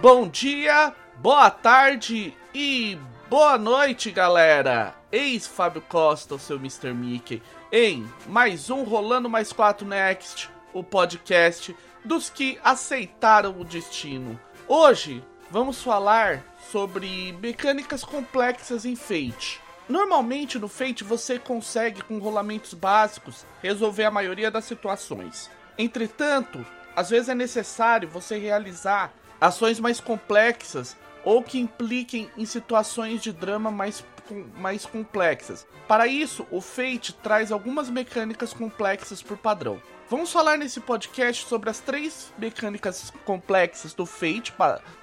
Bom dia, boa tarde e boa noite, galera! Eis Fábio Costa, o seu Mr. Mickey, em mais um Rolando Mais 4 Next, o podcast dos que aceitaram o destino. Hoje vamos falar sobre mecânicas complexas em Fate. Normalmente no Fate você consegue, com rolamentos básicos, resolver a maioria das situações. Entretanto, às vezes é necessário você realizar ações mais complexas ou que impliquem em situações de drama mais, mais complexas. Para isso, o Fate traz algumas mecânicas complexas por padrão. Vamos falar nesse podcast sobre as três mecânicas complexas do Fate,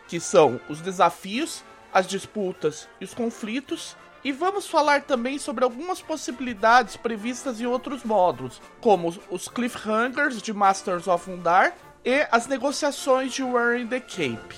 que são os desafios, as disputas e os conflitos, e vamos falar também sobre algumas possibilidades previstas em outros módulos, como os cliffhangers de Masters of Undar e as negociações de Wearing the Cape.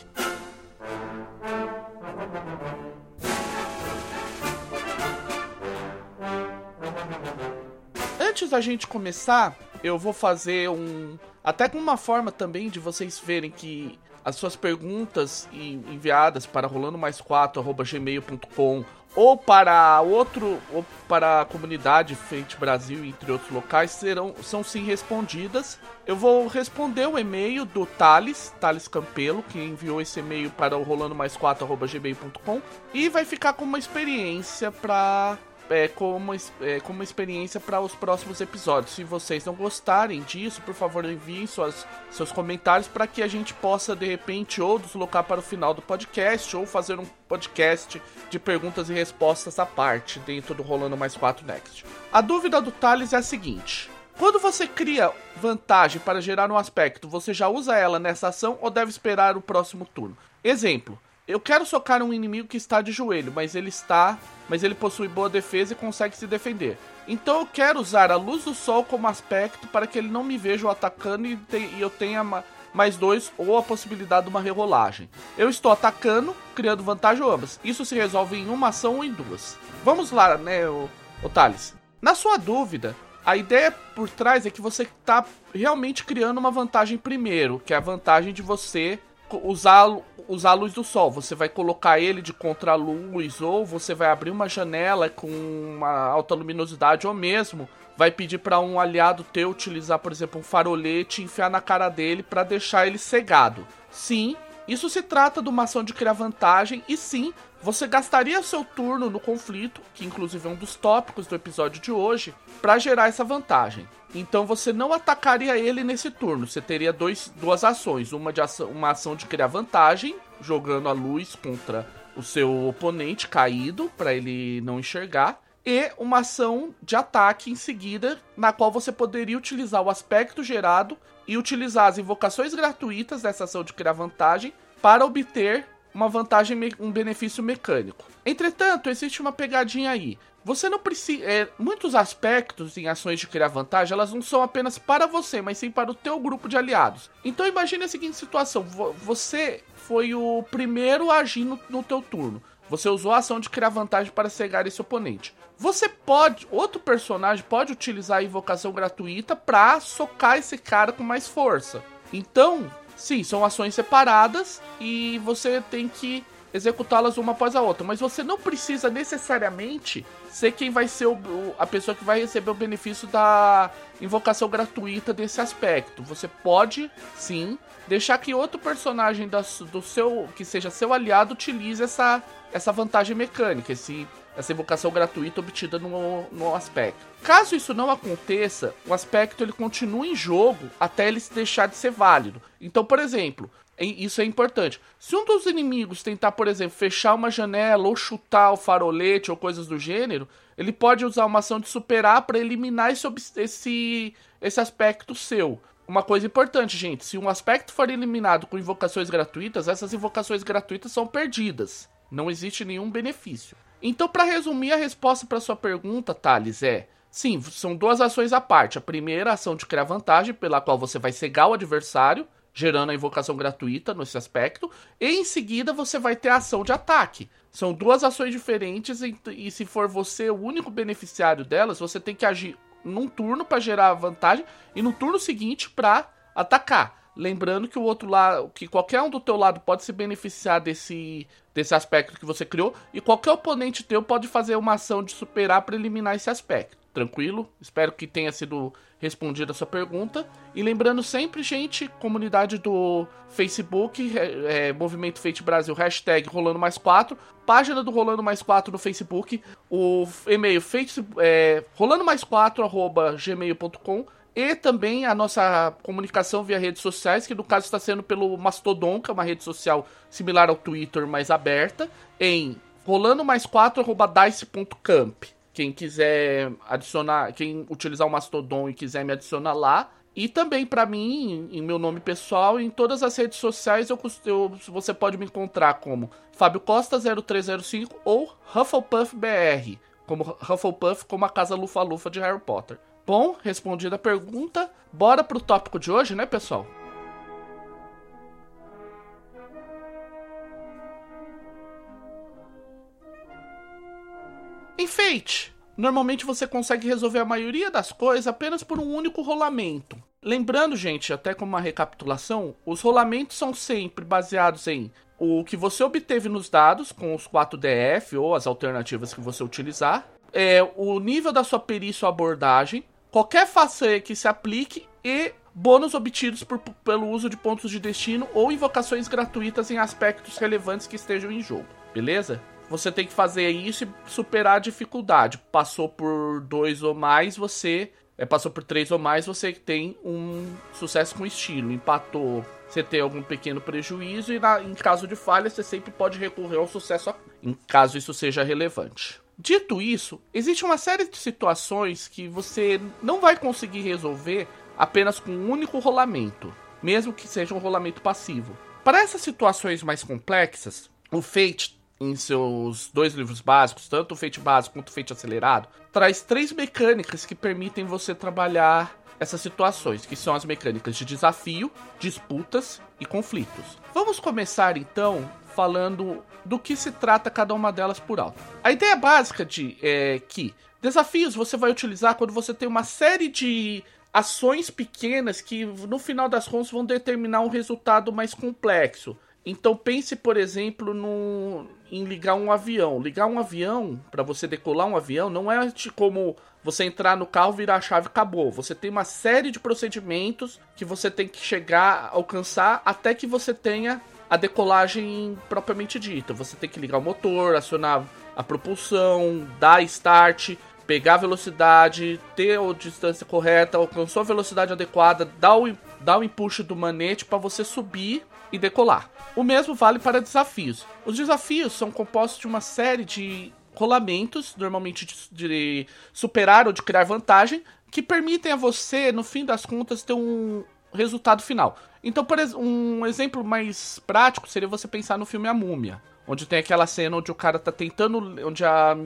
Antes da gente começar, eu vou fazer um. Até com uma forma também de vocês verem que as suas perguntas enviadas para rolando mais 4@gmail.com ou para outro ou para a comunidade Fate Brasil entre outros locais serão são sim respondidas. Eu vou responder o e-mail do Thales, Thales Campelo, que enviou esse e-mail para o rolando mais 4@gmail.com e vai ficar com uma experiência para é, como, é, como experiência para os próximos episódios. Se vocês não gostarem disso, por favor, enviem suas, seus comentários para que a gente possa, de repente, ou deslocar para o final do podcast, ou fazer um podcast de perguntas e respostas à parte dentro do Rolando Mais 4 Next. A dúvida do Thales é a seguinte. Quando você cria vantagem para gerar um aspecto, você já usa ela nessa ação ou deve esperar o próximo turno? Exemplo: eu quero socar um inimigo que está de joelho, mas ele está. Mas ele possui boa defesa e consegue se defender. Então eu quero usar a luz do sol como aspecto para que ele não me veja atacando e, te, e eu tenha ma, mais dois ou a possibilidade de uma rerolagem. Eu estou atacando, criando vantagem ou ambas. Isso se resolve em uma ação ou em duas. Vamos lá, né, o, o Thales? Na sua dúvida, a ideia por trás é que você está realmente criando uma vantagem primeiro, que é a vantagem de você usar, usar a luz do sol. Você vai colocar ele de contra-luz, ou você vai abrir uma janela com uma alta luminosidade, ou mesmo vai pedir para um aliado teu utilizar, por exemplo, um farolete e enfiar na cara dele para deixar ele cegado. Sim, isso se trata de uma ação de criar vantagem, e sim, você gastaria seu turno no conflito, que inclusive é um dos tópicos do episódio de hoje, para gerar essa vantagem. Então você não atacaria ele nesse turno. Você teria dois, duas ações. Uma, de ação, uma ação de criar vantagem, jogando a luz contra o seu oponente caído, para ele não enxergar. E uma ação de ataque em seguida, na qual você poderia utilizar o aspecto gerado e utilizar as invocações gratuitas dessa ação de criar vantagem para obter uma vantagem, um benefício mecânico. Entretanto, existe uma pegadinha aí. Você não precisa. É, muitos aspectos em ações de criar vantagem, elas não são apenas para você, mas sim para o teu grupo de aliados. Então imagine a seguinte situação: você foi o primeiro a agir no, no teu turno. Você usou a ação de criar vantagem para cegar esse oponente. Você pode, outro personagem pode utilizar a invocação gratuita para socar esse cara com mais força. Então, Sim, são ações separadas e você tem que executá-las uma após a outra, mas você não precisa necessariamente ser quem vai ser o, a pessoa que vai receber o benefício da invocação gratuita desse aspecto. Você pode, sim, deixar que outro personagem da, do seu que seja seu aliado utilize essa, essa vantagem mecânica, esse essa invocação gratuita obtida no, no aspecto. Caso isso não aconteça, o aspecto ele continua em jogo até ele deixar de ser válido. Então, por exemplo, isso é importante. Se um dos inimigos tentar, por exemplo, fechar uma janela ou chutar o farolete ou coisas do gênero, ele pode usar uma ação de superar para eliminar esse, esse, esse aspecto seu. Uma coisa importante, gente: se um aspecto for eliminado com invocações gratuitas, essas invocações gratuitas são perdidas. Não existe nenhum benefício. Então, para resumir a resposta para sua pergunta, Thales, é: sim, são duas ações à parte. A primeira, a ação de criar vantagem, pela qual você vai cegar o adversário, gerando a invocação gratuita nesse aspecto, e em seguida você vai ter a ação de ataque. São duas ações diferentes e, e se for você o único beneficiário delas, você tem que agir num turno para gerar vantagem e no turno seguinte para atacar. lembrando que o outro lado, que qualquer um do teu lado pode se beneficiar desse desse aspecto que você criou e qualquer oponente teu pode fazer uma ação de superar para eliminar esse aspecto. Tranquilo? Espero que tenha sido respondida a sua pergunta. E lembrando sempre, gente, comunidade do Facebook, é, é, Movimento Fate Brasil, hashtag Rolando Mais 4, página do Rolando Mais 4 no Facebook, o e-mail é, rolando mais 4 arroba gmail.com e também a nossa comunicação via redes sociais, que no caso está sendo pelo Mastodon, que é uma rede social similar ao Twitter, mais aberta, em rolando mais 4 dice.camp. Quem quiser adicionar, quem utilizar o Mastodon e quiser me adicionar lá. E também para mim, em meu nome pessoal, em todas as redes sociais, eu, eu, você pode me encontrar como Fábio Costa 0305 ou Hufflepuff BR, como Hufflepuff como a casa lufa-lufa de Harry Potter. Bom, respondida a pergunta, bora pro tópico de hoje, né, pessoal? Enfeite! Normalmente você consegue resolver a maioria das coisas apenas por um único rolamento. Lembrando, gente, até como uma recapitulação, os rolamentos são sempre baseados em o que você obteve nos dados com os 4DF ou as alternativas que você utilizar, é o nível da sua perícia ou abordagem, qualquer façanha que se aplique e bônus obtidos por, pelo uso de pontos de destino ou invocações gratuitas em aspectos relevantes que estejam em jogo, beleza? Você tem que fazer isso e superar a dificuldade. Passou por dois ou mais, você. É, passou por três ou mais, você tem um sucesso com estilo. Empatou, você tem algum pequeno prejuízo. E na, em caso de falha, você sempre pode recorrer ao sucesso, em caso isso seja relevante. Dito isso, existe uma série de situações que você não vai conseguir resolver apenas com um único rolamento, mesmo que seja um rolamento passivo. Para essas situações mais complexas, o Fate, em seus dois livros básicos, tanto o Fate básico quanto o Fate acelerado, traz três mecânicas que permitem você trabalhar essas situações, que são as mecânicas de desafio, disputas e conflitos. Vamos começar então falando do que se trata cada uma delas por alto. A ideia básica de é que desafios você vai utilizar quando você tem uma série de ações pequenas que no final das contas vão determinar um resultado mais complexo. Então pense, por exemplo, no, em ligar um avião. Ligar um avião, para você decolar um avião, não é como você entrar no carro, virar a chave e acabou. Você tem uma série de procedimentos que você tem que chegar, alcançar, até que você tenha a decolagem propriamente dita. Você tem que ligar o motor, acionar a propulsão, dar start, pegar a velocidade, ter a distância correta, alcançou a velocidade adequada, dar o, dar o empuxo do manete para você subir e decolar. O mesmo vale para desafios. Os desafios são compostos de uma série de rolamentos, normalmente de, superar ou de criar vantagem, que permitem a você, no fim das contas, ter um resultado final. Então, por um exemplo mais prático seria você pensar no filme A Múmia. Onde tem aquela cena onde o cara tá tentando. Onde a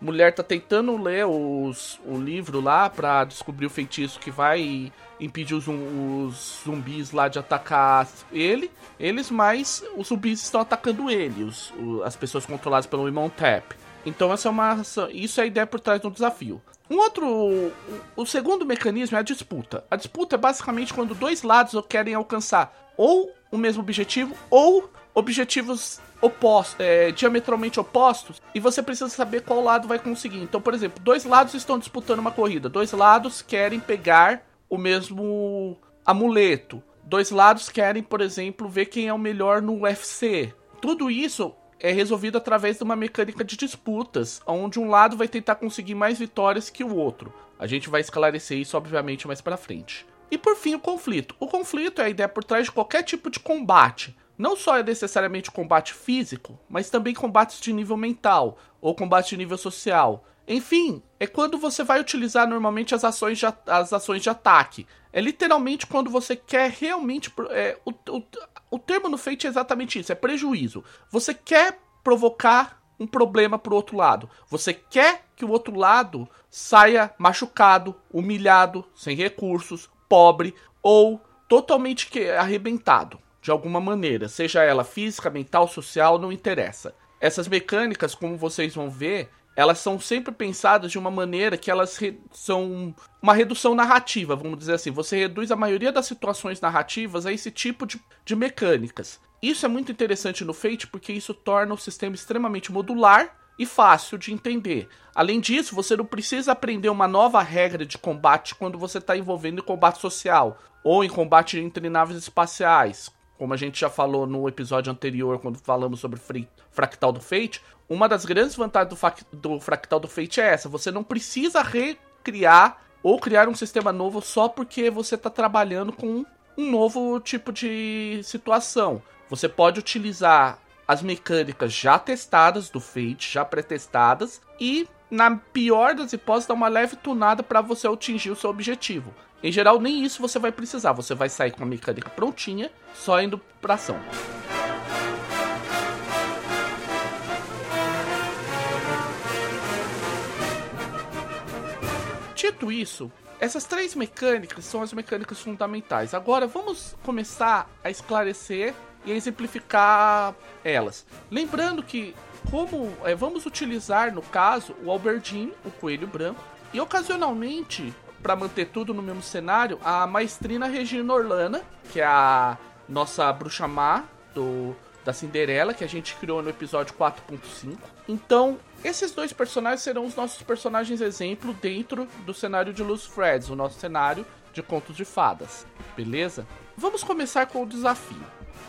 mulher tá tentando ler os, o livro lá para descobrir o feitiço que vai impedir os, os, zumbis lá de atacar ele. Eles, mas os zumbis estão atacando ele, os, as pessoas controladas pelo Imhotep. Então essa é uma. Isso é a ideia por trás do desafio. Um outro. O segundo mecanismo é a disputa. A disputa é basicamente quando dois lados querem alcançar ou o mesmo objetivo ou objetivos opostos, é, diametralmente opostos, e você precisa saber qual lado vai conseguir. Então, por exemplo, dois lados estão disputando uma corrida, dois lados querem pegar o mesmo amuleto, dois lados querem, por exemplo, ver quem é o melhor no UFC. Tudo isso é resolvido através de uma mecânica de disputas, onde um lado vai tentar conseguir mais vitórias que o outro. A gente vai esclarecer isso, obviamente, mais para frente. E por fim, o conflito. O conflito é a ideia por trás de qualquer tipo de combate. Não só é necessariamente combate físico, mas também combates de nível mental ou combate de nível social. Enfim, é quando você vai utilizar normalmente as ações de, as ações de ataque. É literalmente quando você quer realmente. É, o, o, o termo no Fate é exatamente isso: é prejuízo. Você quer provocar um problema pro outro lado. Você quer que o outro lado saia machucado, humilhado, sem recursos, pobre ou totalmente arrebentado de alguma maneira, seja ela física, mental, social, não interessa. Essas mecânicas, como vocês vão ver, elas são sempre pensadas de uma maneira que elas são uma redução narrativa, vamos dizer assim. Você reduz a maioria das situações narrativas a esse tipo de, de mecânicas. Isso é muito interessante no Fate porque isso torna o sistema extremamente modular e fácil de entender. Além disso, você não precisa aprender uma nova regra de combate quando você está envolvendo em combate social ou em combate entre naves espaciais. Como a gente já falou no episódio anterior, quando falamos sobre Fractal do Fate, uma das grandes vantagens do, do Fractal do Fate é essa: você não precisa recriar ou criar um sistema novo só porque você está trabalhando com um novo tipo de situação. Você pode utilizar as mecânicas já testadas do Fate, já pré-testadas, e na pior das hipóteses, dar uma leve tunada para você atingir o seu objetivo. Em geral, nem isso você vai precisar, você vai sair com a mecânica prontinha, só indo pra ação. Dito isso, essas três mecânicas são as mecânicas fundamentais. Agora vamos começar a esclarecer e exemplificar elas. Lembrando que como é, vamos utilizar no caso o Alberdin, o coelho branco, e ocasionalmente para manter tudo no mesmo cenário, a maestrina Regina Orlana, que é a nossa bruxa má do da Cinderela, que a gente criou no episódio 4.5. Então, esses dois personagens serão os nossos personagens exemplo dentro do cenário de Luz Freds, o nosso cenário de contos de fadas. Beleza? Vamos começar com o desafio.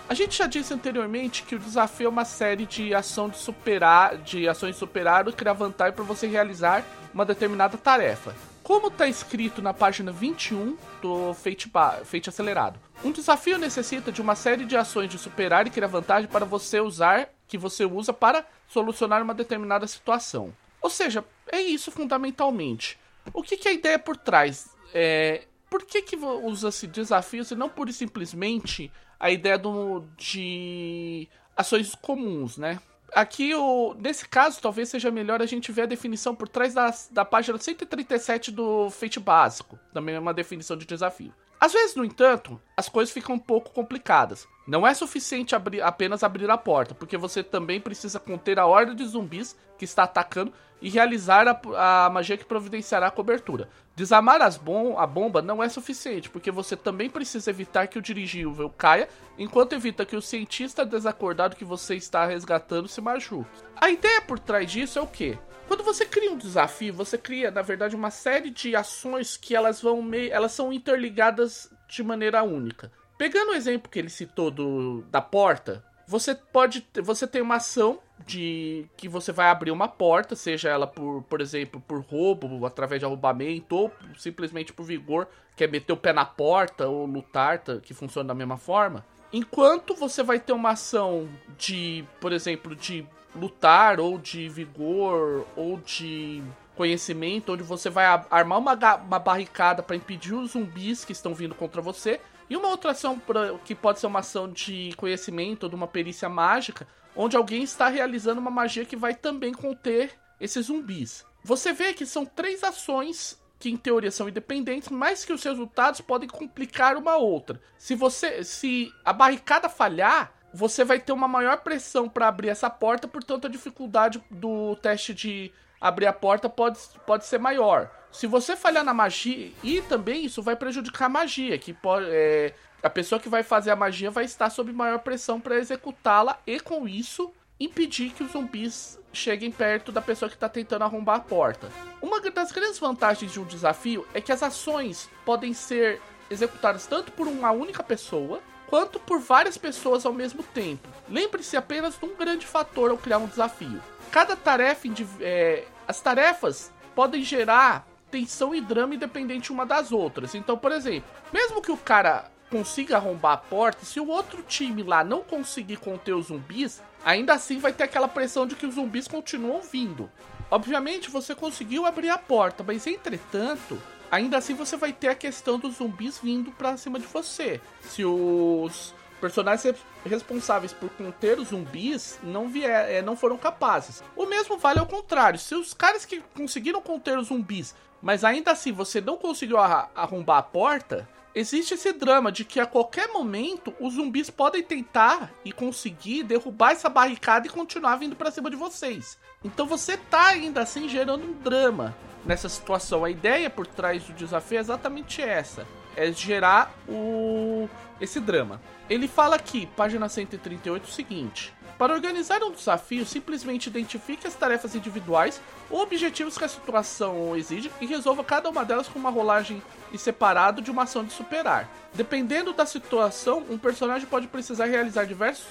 A gente já disse anteriormente que o desafio é uma série de ação de superar, de ações de superar e criar vantagem para você realizar uma determinada tarefa. Como está escrito na página 21 do Fate, Fate Acelerado, um desafio necessita de uma série de ações de superar e criar vantagem para você usar, que você usa para solucionar uma determinada situação. Ou seja, é isso fundamentalmente. O que, que é a ideia por trás? É, por que, que usa-se desafios e não e simplesmente a ideia do, de ações comuns, né? Aqui, o, nesse caso, talvez seja melhor a gente ver a definição por trás da, da página 137 do Fate Básico. Também é uma definição de desafio. Às vezes, no entanto, as coisas ficam um pouco complicadas. Não é suficiente abrir, apenas abrir a porta, porque você também precisa conter a horda de zumbis que está atacando e realizar a, a magia que providenciará a cobertura. Desarmar as bom a bomba não é suficiente, porque você também precisa evitar que o dirigível caia, enquanto evita que o cientista desacordado que você está resgatando se machuque. A ideia por trás disso é o quê? Quando você cria um desafio, você cria, na verdade, uma série de ações que elas vão meio, elas são interligadas de maneira única. Pegando o exemplo que ele citou do, da porta, você pode, você tem uma ação de que você vai abrir uma porta, seja ela por, por exemplo, por roubo, através de arrombamento, ou simplesmente por vigor, que é meter o pé na porta ou lutar, que funciona da mesma forma. Enquanto você vai ter uma ação de, por exemplo, de lutar, ou de vigor, ou de conhecimento, onde você vai armar uma, uma barricada para impedir os zumbis que estão vindo contra você. E uma outra ação pra, que pode ser uma ação de conhecimento ou de uma perícia mágica, onde alguém está realizando uma magia que vai também conter esses zumbis. Você vê que são três ações que em teoria são independentes, mas que os resultados podem complicar uma outra. Se você, se a barricada falhar, você vai ter uma maior pressão para abrir essa porta, portanto a dificuldade do teste de abrir a porta pode, pode ser maior. Se você falhar na magia, e também isso vai prejudicar a magia, que pode, é, a pessoa que vai fazer a magia vai estar sob maior pressão para executá-la e com isso impedir que os zumbis cheguem perto da pessoa que está tentando arrombar a porta. Uma das grandes vantagens de um desafio é que as ações podem ser executadas tanto por uma única pessoa quanto por várias pessoas ao mesmo tempo. Lembre-se apenas de um grande fator ao criar um desafio. Cada tarefa, é, as tarefas podem gerar tensão e drama independente uma das outras. Então, por exemplo, mesmo que o cara consiga arrombar a porta, se o outro time lá não conseguir conter os zumbis, ainda assim vai ter aquela pressão de que os zumbis continuam vindo. Obviamente você conseguiu abrir a porta, mas entretanto, ainda assim você vai ter a questão dos zumbis vindo pra cima de você. Se os personagens responsáveis por conter os zumbis não vier, é, não foram capazes. O mesmo vale ao contrário. Se os caras que conseguiram conter os zumbis, mas ainda assim você não conseguiu arrombar a porta, existe esse drama de que a qualquer momento os zumbis podem tentar e conseguir derrubar essa barricada e continuar vindo para cima de vocês. Então você tá ainda assim gerando um drama nessa situação. A ideia por trás do desafio é exatamente essa: é gerar o esse drama. Ele fala aqui, página 138, o seguinte: para organizar um desafio, simplesmente identifique as tarefas individuais ou objetivos que a situação exige e resolva cada uma delas com uma rolagem e separado de uma ação de superar. Dependendo da situação, um personagem pode precisar realizar diversos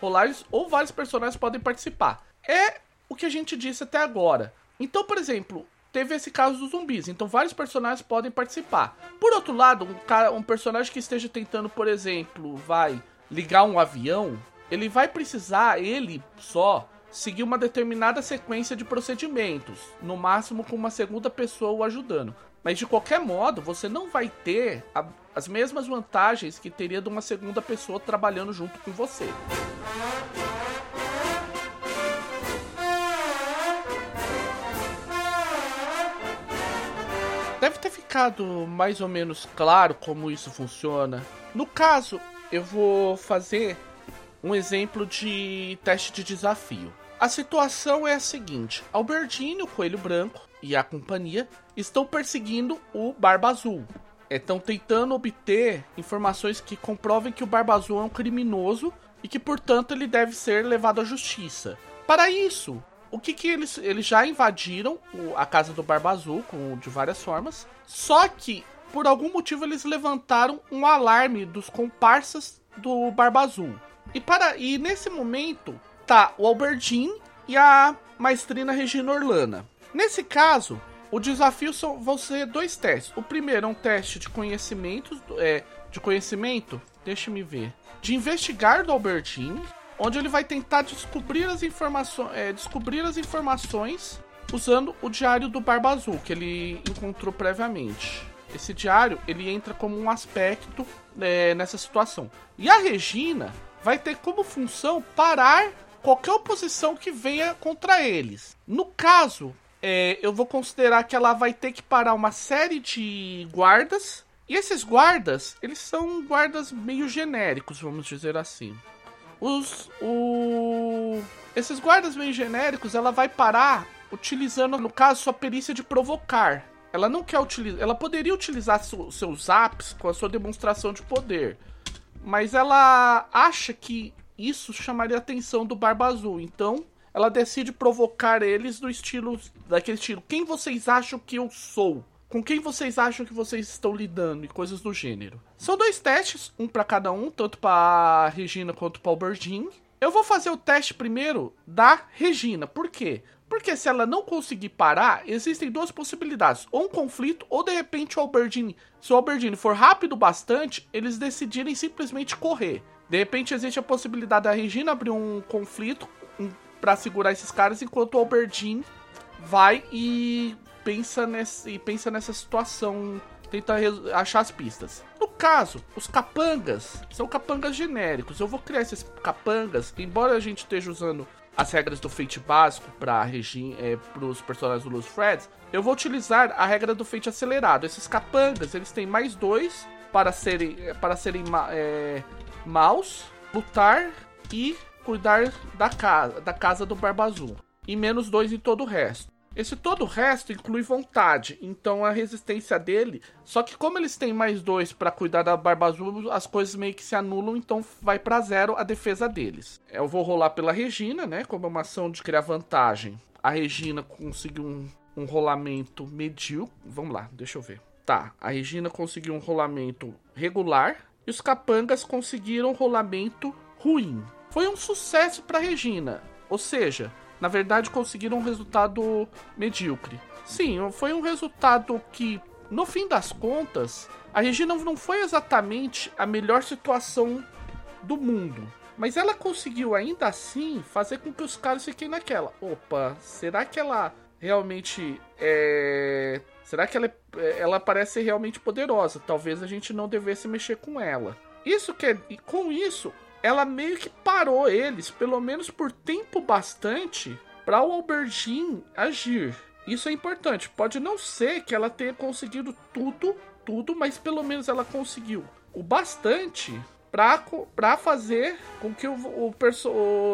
rolagens ou vários personagens podem participar. É o que a gente disse até agora. Então, por exemplo, teve esse caso dos zumbis, então vários personagens podem participar. Por outro lado, um, cara, um personagem que esteja tentando, por exemplo, vai ligar um avião, ele vai precisar, ele só, seguir uma determinada sequência de procedimentos, no máximo com uma segunda pessoa o ajudando. Mas de qualquer modo, você não vai ter a, as mesmas vantagens que teria de uma segunda pessoa trabalhando junto com você. Deve ter ficado mais ou menos claro como isso funciona. No caso, eu vou fazer um exemplo de teste de desafio. A situação é a seguinte: Albertine, o coelho branco e a companhia estão perseguindo o Barba Azul. Estão tentando obter informações que comprovem que o Barba Azul é um criminoso e que, portanto, ele deve ser levado à justiça. Para isso, o que, que eles, eles já invadiram a casa do Barba Azul com, de várias formas. Só que, por algum motivo, eles levantaram um alarme dos comparsas do Barba Azul. E, para, e nesse momento tá o Albertine e a maestrina Regina Orlana. Nesse caso, o desafio são, vão ser dois testes. O primeiro é um teste de conhecimentos, é, de conhecimento, deixa-me ver, de investigar do Albertine, onde ele vai tentar descobrir as informações, é, descobrir as informações usando o diário do Barba Azul que ele encontrou previamente. Esse diário ele entra como um aspecto é, nessa situação. E a Regina vai ter como função parar qualquer oposição que venha contra eles. No caso, é, eu vou considerar que ela vai ter que parar uma série de guardas. E esses guardas, eles são guardas meio genéricos, vamos dizer assim. Os, o... Esses guardas meio genéricos, ela vai parar utilizando, no caso, sua perícia de provocar. Ela não quer utilizar. Ela poderia utilizar seus apps com a sua demonstração de poder mas ela acha que isso chamaria a atenção do Barba Azul. Então, ela decide provocar eles no estilo daquele estilo. Quem vocês acham que eu sou? Com quem vocês acham que vocês estão lidando e coisas do gênero. São dois testes, um para cada um, tanto para Regina quanto para o Berdin. Eu vou fazer o teste primeiro da Regina. Por quê? Porque se ela não conseguir parar, existem duas possibilidades. Ou um conflito, ou de repente o Albertine. Se o Albertine for rápido bastante, eles decidirem simplesmente correr. De repente existe a possibilidade da Regina abrir um conflito um, para segurar esses caras, enquanto o Albertine vai e pensa, nesse, e pensa nessa situação, tenta achar as pistas. No caso, os capangas são capangas genéricos. Eu vou criar esses capangas, embora a gente esteja usando as regras do Fate básico para é, os personagens do Luz Freds, eu vou utilizar a regra do Fate acelerado. Esses capangas, eles têm mais dois para serem, para serem é, maus, lutar e cuidar da casa, da casa do Barba Azul. E menos dois em todo o resto. Esse todo o resto inclui vontade, então a resistência dele. Só que como eles têm mais dois para cuidar da Barba Azul, as coisas meio que se anulam, então vai para zero a defesa deles. Eu vou rolar pela Regina, né? Como uma ação de criar vantagem. A Regina conseguiu um, um rolamento medíocre. Vamos lá, deixa eu ver. Tá, a Regina conseguiu um rolamento regular e os capangas conseguiram um rolamento ruim. Foi um sucesso para Regina, ou seja, na verdade conseguiram um resultado medíocre. Sim, foi um resultado que, no fim das contas, a Regina não foi exatamente a melhor situação do mundo. Mas ela conseguiu ainda assim fazer com que os caras fiquem naquela. Opa, será que ela realmente é. Será que ela, é... ela parece realmente poderosa? Talvez a gente não devesse mexer com ela. Isso que e com isso ela meio que parou eles, pelo menos por tempo bastante, para o Albertine agir. Isso é importante. Pode não ser que ela tenha conseguido tudo, tudo, mas pelo menos ela conseguiu o bastante para fazer com que o, o,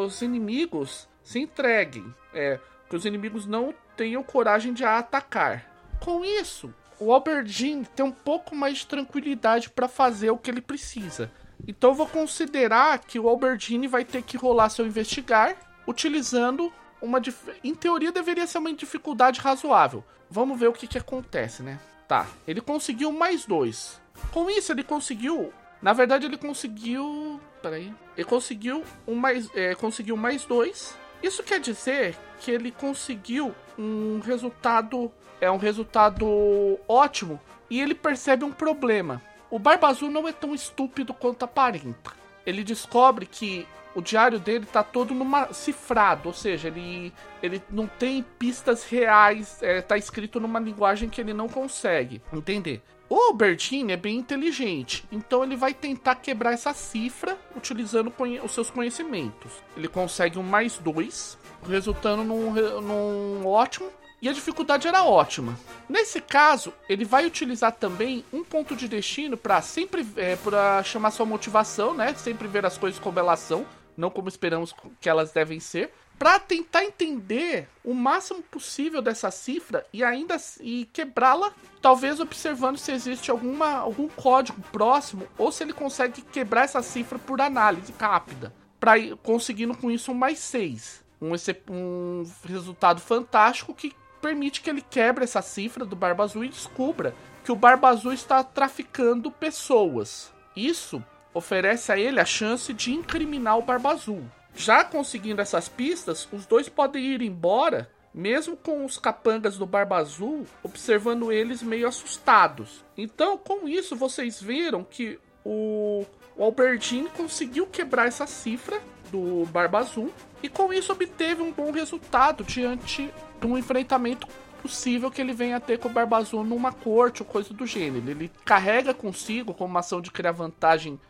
os inimigos se entreguem. É, que os inimigos não tenham coragem de atacar. Com isso, o Albertine tem um pouco mais de tranquilidade para fazer o que ele precisa. Então eu vou considerar que o Albertine vai ter que rolar seu investigar utilizando uma. Em teoria deveria ser uma dificuldade razoável. Vamos ver o que, que acontece, né? Tá, ele conseguiu mais dois. Com isso, ele conseguiu. Na verdade, ele conseguiu. Peraí. Ele conseguiu um mais. É, conseguiu mais dois. Isso quer dizer que ele conseguiu um resultado. É um resultado ótimo. E ele percebe um problema. O Barba Azul não é tão estúpido quanto aparenta. Ele descobre que o diário dele tá todo numa cifrado, ou seja, ele, ele não tem pistas reais, é, tá escrito numa linguagem que ele não consegue entender. O Bertini é bem inteligente, então ele vai tentar quebrar essa cifra utilizando os seus conhecimentos. Ele consegue um mais dois, resultando num, num ótimo e a dificuldade era ótima. Nesse caso, ele vai utilizar também um ponto de destino para sempre é, para chamar sua motivação, né? Sempre ver as coisas como elas são, não como esperamos que elas devem ser, para tentar entender o máximo possível dessa cifra e ainda e quebrá-la, talvez observando se existe alguma, algum código próximo ou se ele consegue quebrar essa cifra por análise rápida, para conseguindo com isso um mais 6. Um, um resultado fantástico que permite que ele quebre essa cifra do Barba Azul e descubra que o Barba Azul está traficando pessoas. Isso oferece a ele a chance de incriminar o Barba Azul. Já conseguindo essas pistas, os dois podem ir embora, mesmo com os capangas do Barba Azul observando eles meio assustados. Então, com isso, vocês viram que o, o Albertine conseguiu quebrar essa cifra do Barba Azul e com isso obteve um bom resultado diante de um enfrentamento possível que ele venha a ter com o Barba Azul numa corte ou coisa do gênero. Ele carrega consigo, como uma ação de criar vantagem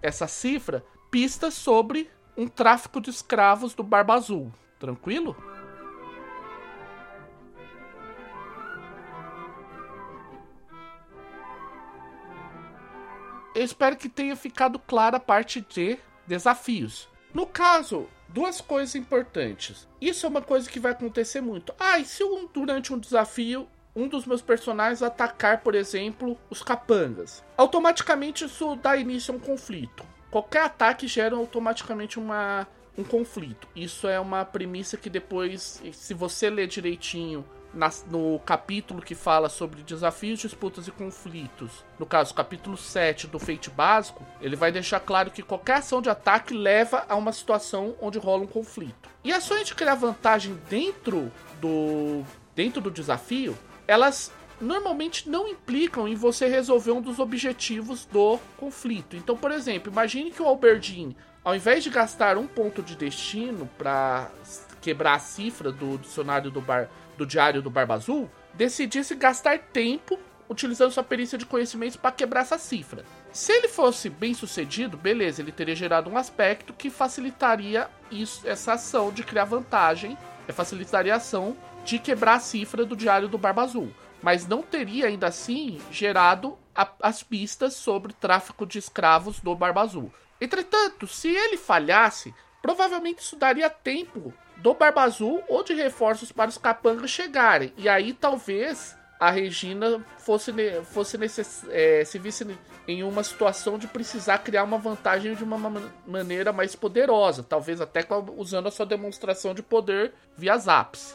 essa cifra, pistas sobre um tráfico de escravos do Barba Azul. Tranquilo? Eu espero que tenha ficado clara a parte de desafios. No caso, duas coisas importantes. Isso é uma coisa que vai acontecer muito. Ah, e se um, durante um desafio um dos meus personagens atacar, por exemplo, os capangas. Automaticamente isso dá início a um conflito. Qualquer ataque gera automaticamente uma, um conflito. Isso é uma premissa que depois, se você ler direitinho no capítulo que fala sobre desafios, disputas e conflitos, no caso, capítulo 7 do Fate básico, ele vai deixar claro que qualquer ação de ataque leva a uma situação onde rola um conflito. E ações de criar vantagem dentro do dentro do desafio elas normalmente não implicam em você resolver um dos objetivos do conflito. Então, por exemplo, imagine que o Alberdin, ao invés de gastar um ponto de destino para quebrar a cifra do dicionário do, bar, do diário do Barba Azul, decidisse gastar tempo utilizando sua perícia de conhecimentos para quebrar essa cifra. Se ele fosse bem sucedido, beleza, ele teria gerado um aspecto que facilitaria isso, essa ação de criar vantagem, facilitaria a ação de quebrar a cifra do Diário do Barba Azul, mas não teria ainda assim gerado a, as pistas sobre tráfico de escravos do Barba Azul. Entretanto, se ele falhasse, provavelmente isso daria tempo do Barba Azul ou de reforços para os capangas chegarem, e aí talvez a Regina fosse, fosse necess, é, se visse em uma situação de precisar criar uma vantagem de uma maneira mais poderosa, talvez até usando a sua demonstração de poder via Zaps.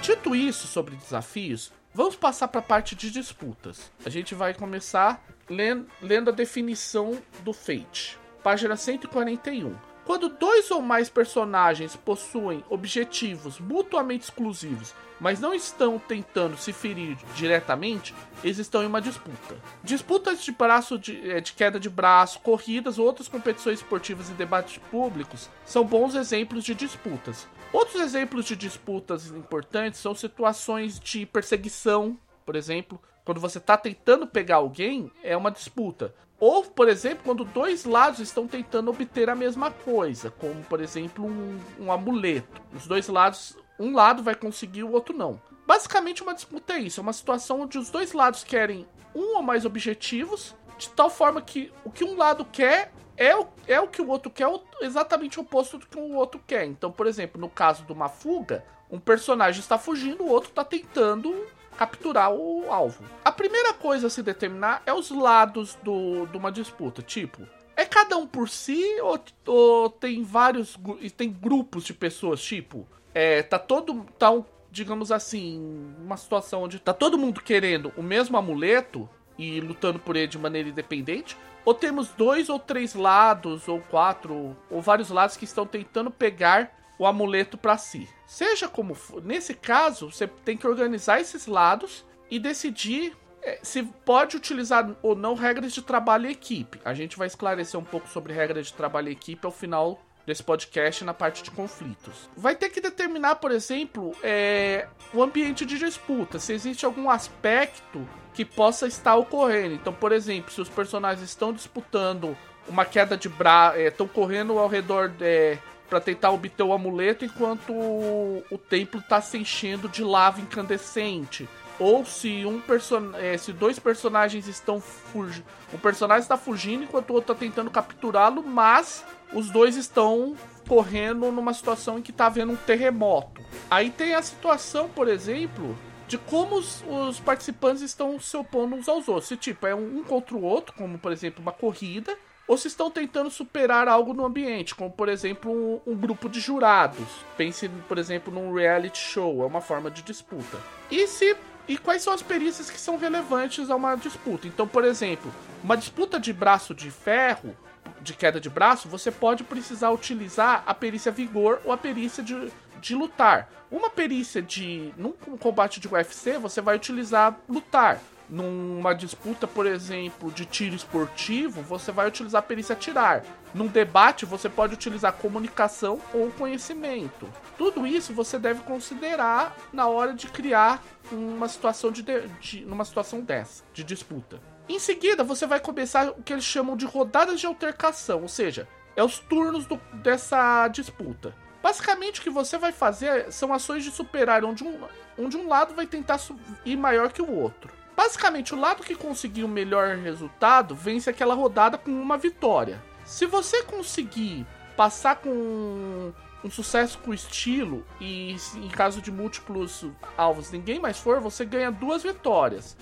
Dito isso sobre desafios, vamos passar para a parte de disputas. A gente vai começar lendo, lendo a definição do Fate, página 141. Quando dois ou mais personagens possuem objetivos mutuamente exclusivos, mas não estão tentando se ferir diretamente, eles estão em uma disputa. Disputas de braço de, é, de queda de braço, corridas ou outras competições esportivas e debates públicos são bons exemplos de disputas. Outros exemplos de disputas importantes são situações de perseguição, por exemplo, quando você está tentando pegar alguém, é uma disputa. Ou, por exemplo, quando dois lados estão tentando obter a mesma coisa, como por exemplo um, um amuleto. Os dois lados, um lado vai conseguir, o outro não. Basicamente, uma disputa é isso: é uma situação onde os dois lados querem um ou mais objetivos, de tal forma que o que um lado quer é o, é o que o outro quer, exatamente o oposto do que o outro quer. Então, por exemplo, no caso de uma fuga, um personagem está fugindo, o outro está tentando capturar o alvo. A primeira coisa a se determinar é os lados do, de uma disputa. Tipo, é cada um por si ou, ou tem vários tem grupos de pessoas? Tipo, é, tá todo. Tá um, digamos assim, uma situação onde tá todo mundo querendo o mesmo amuleto e lutando por ele de maneira independente. Ou temos dois ou três lados, ou quatro, ou vários lados que estão tentando pegar o amuleto para si. Seja como for, nesse caso, você tem que organizar esses lados e decidir é, se pode utilizar ou não regras de trabalho em equipe. A gente vai esclarecer um pouco sobre regras de trabalho em equipe ao final desse podcast na parte de conflitos. Vai ter que determinar, por exemplo, é, o ambiente de disputa, se existe algum aspecto que possa estar ocorrendo. Então, por exemplo, se os personagens estão disputando uma queda de braço, é, estão correndo ao redor é, para tentar obter o amuleto enquanto o, o templo está se enchendo de lava incandescente. Ou se um person é, se dois personagens estão fugindo. Um personagem está fugindo enquanto o outro está tentando capturá-lo, mas os dois estão correndo numa situação em que está havendo um terremoto. Aí tem a situação, por exemplo, de como os, os, participantes estão se opondo uns aos outros. Se tipo, é um, um contra o outro, como por exemplo uma corrida, ou se estão tentando superar algo no ambiente, como por exemplo um, um, grupo de jurados. Pense, por exemplo, num reality show, é uma forma de disputa. E se e quais são as perícias que são relevantes a uma disputa? Então, por exemplo, uma disputa de braço de ferro, de queda de braço, você pode precisar utilizar a perícia vigor ou a perícia de, de lutar. Uma perícia de num combate de UFC, você vai utilizar lutar numa disputa, por exemplo, de tiro esportivo, você vai utilizar a perícia atirar. Num debate, você pode utilizar comunicação ou conhecimento. Tudo isso você deve considerar na hora de criar uma situação de, de numa situação dessa, de disputa. Em seguida, você vai começar o que eles chamam de rodadas de altercação, ou seja, é os turnos do, dessa disputa. Basicamente, o que você vai fazer são ações de superar, onde um, onde um lado vai tentar ir maior que o outro. Basicamente, o lado que conseguir o melhor resultado vence aquela rodada com uma vitória. Se você conseguir passar com um sucesso com estilo e em caso de múltiplos alvos ninguém mais for, você ganha duas vitórias.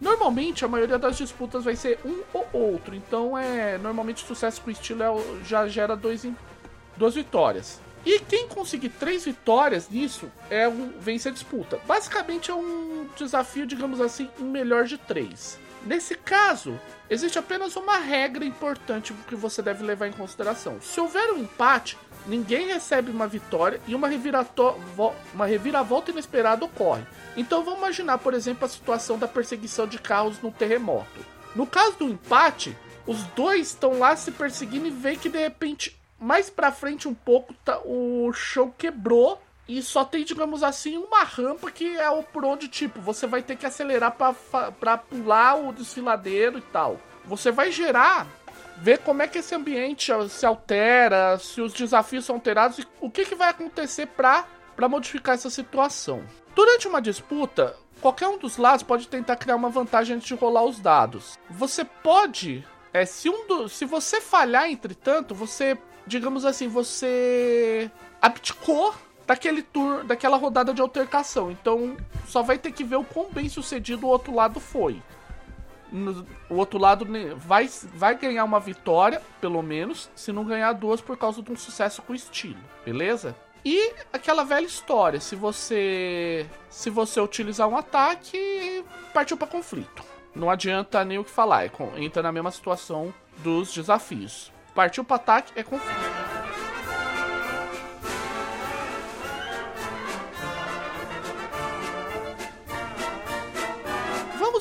Normalmente a maioria das disputas vai ser um ou outro, então é normalmente sucesso com estilo é, já gera dois, duas vitórias. E quem conseguir três vitórias nisso é um vence a disputa. Basicamente é um desafio, digamos assim, um melhor de três. Nesse caso, existe apenas uma regra importante que você deve levar em consideração. Se houver um empate, ninguém recebe uma vitória e uma, uma reviravolta inesperada ocorre. Então vamos imaginar, por exemplo, a situação da perseguição de carros no terremoto. No caso do empate, os dois estão lá se perseguindo e vê que de repente mais pra frente um pouco, tá, o chão quebrou e só tem, digamos assim, uma rampa que é o por onde, tipo, você vai ter que acelerar para pular o desfiladeiro e tal. Você vai gerar, ver como é que esse ambiente se altera, se os desafios são alterados e o que, que vai acontecer pra modificar essa situação. Durante uma disputa, qualquer um dos lados pode tentar criar uma vantagem antes de rolar os dados. Você pode. É, se, um do, se você falhar, entretanto, você digamos assim, você abdicou daquele tour, daquela rodada de altercação. Então, só vai ter que ver o quão bem sucedido o outro lado foi. O outro lado vai, vai ganhar uma vitória, pelo menos, se não ganhar duas por causa de um sucesso com estilo, beleza? E aquela velha história, se você se você utilizar um ataque, partiu para conflito. Não adianta nem o que falar, é, entra na mesma situação dos desafios. Partiu para ataque é conflito.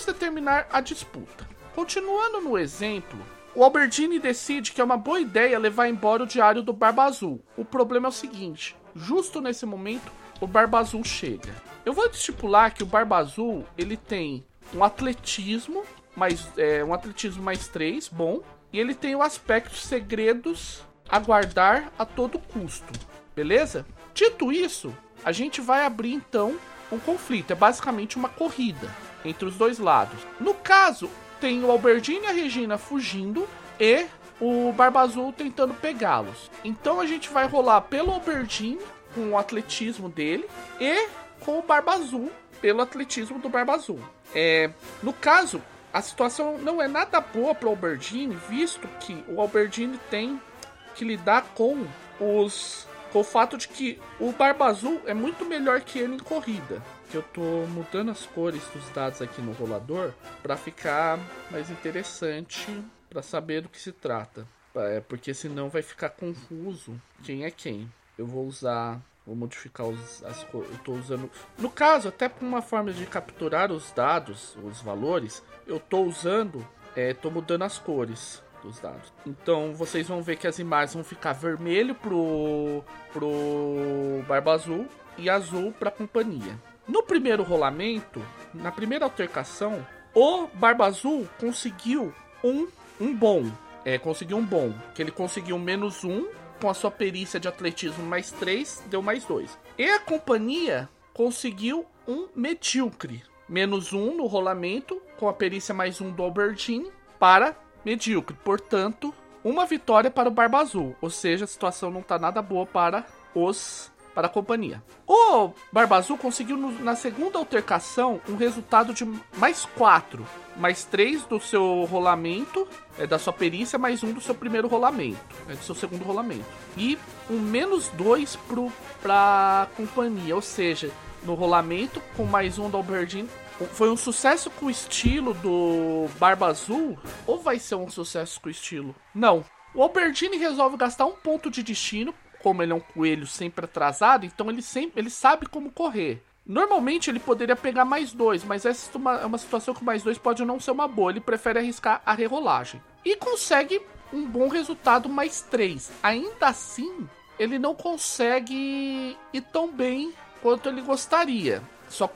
Determinar a disputa. Continuando no exemplo, o Albertini decide que é uma boa ideia levar embora o diário do Barba Azul. O problema é o seguinte: justo nesse momento, o Barba Azul chega. Eu vou estipular que o Barba Azul ele tem um atletismo mais é, um atletismo mais 3, bom. E ele tem o aspecto segredos a guardar a todo custo. Beleza? Dito isso, a gente vai abrir então um conflito. É basicamente uma corrida entre os dois lados. No caso, tem o Albertine e a Regina fugindo e o Barba Azul tentando pegá-los. Então a gente vai rolar pelo Albertine com o atletismo dele e com o Barba Azul pelo atletismo do Barba Azul. É, no caso, a situação não é nada boa para o Albertine, visto que o Albertine tem que lidar com os com o fato de que o Barba Azul é muito melhor que ele em corrida. Que eu tô mudando as cores dos dados aqui no rolador para ficar mais interessante para saber do que se trata. É, porque senão vai ficar confuso quem é quem. Eu vou usar Vou modificar os, as cores. Eu estou usando. No caso, até por uma forma de capturar os dados, os valores, eu estou usando. É, mudando as cores dos dados. Então vocês vão ver que as imagens vão ficar vermelho pro, pro Barba Azul e azul para a companhia. No primeiro rolamento, na primeira altercação, o Barba Azul conseguiu um, um bom. É, conseguiu um bom. Que ele conseguiu menos um com a sua perícia de atletismo mais 3, deu mais 2. E a companhia conseguiu um medíocre. Menos 1 no rolamento, com a perícia mais 1 do Albertine, para medíocre. Portanto, uma vitória para o Barba Azul. Ou seja, a situação não está nada boa para os para a companhia. O Barba Azul conseguiu no, na segunda altercação um resultado de mais 4, mais 3 do seu rolamento, é, da sua perícia, mais um do seu primeiro rolamento, é, do seu segundo rolamento. E um menos 2 para a companhia, ou seja, no rolamento, com mais um do Albertine, foi um sucesso com o estilo do Barba Azul? Ou vai ser um sucesso com o estilo? Não. O Albertine resolve gastar um ponto de destino como ele é um coelho sempre atrasado, então ele sempre ele sabe como correr. Normalmente ele poderia pegar mais dois, mas essa é uma, uma situação que mais dois pode não ser uma boa. Ele prefere arriscar a rerolagem. E consegue um bom resultado mais três. Ainda assim, ele não consegue ir tão bem quanto ele gostaria. Só